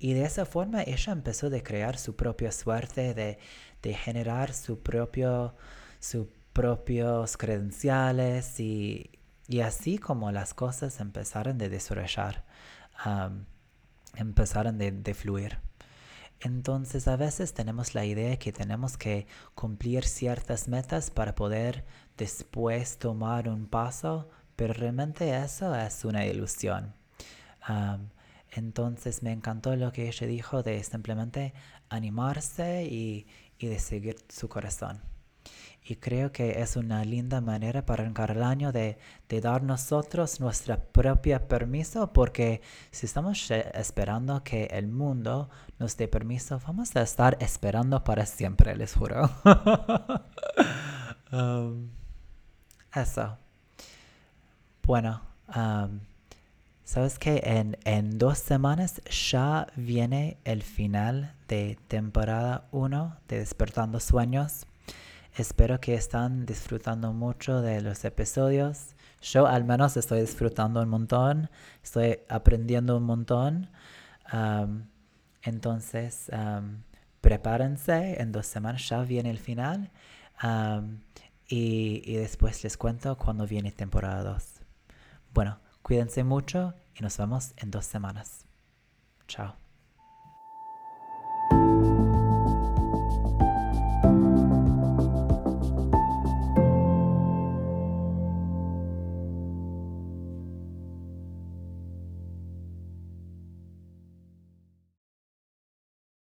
y de esa forma ella empezó a crear su propia suerte, de, de generar su propio, sus propios credenciales y, y, así como las cosas empezaron a desarrollar, empezaron de, de fluir. Entonces a veces tenemos la idea que tenemos que cumplir ciertas metas para poder después tomar un paso, pero realmente eso es una ilusión. entonces me encantó lo que ella dijo de simplemente animarse y, y de seguir su corazón. Y creo que es una linda manera para arrancar el año de, de dar nosotros nuestra propia permiso, porque si estamos esperando que el mundo nos dé permiso, vamos a estar esperando para siempre, les juro. Um, eso. Bueno, um, sabes que en, en dos semanas ya viene el final de temporada 1 de Despertando Sueños. Espero que están disfrutando mucho de los episodios. Yo al menos estoy disfrutando un montón, estoy aprendiendo un montón. entonces, prepárense, en dos semanas ya viene el final. y, y después les cuento cuando viene temporada 2. Bueno, cuídense mucho y nos vemos en dos semanas. Chao.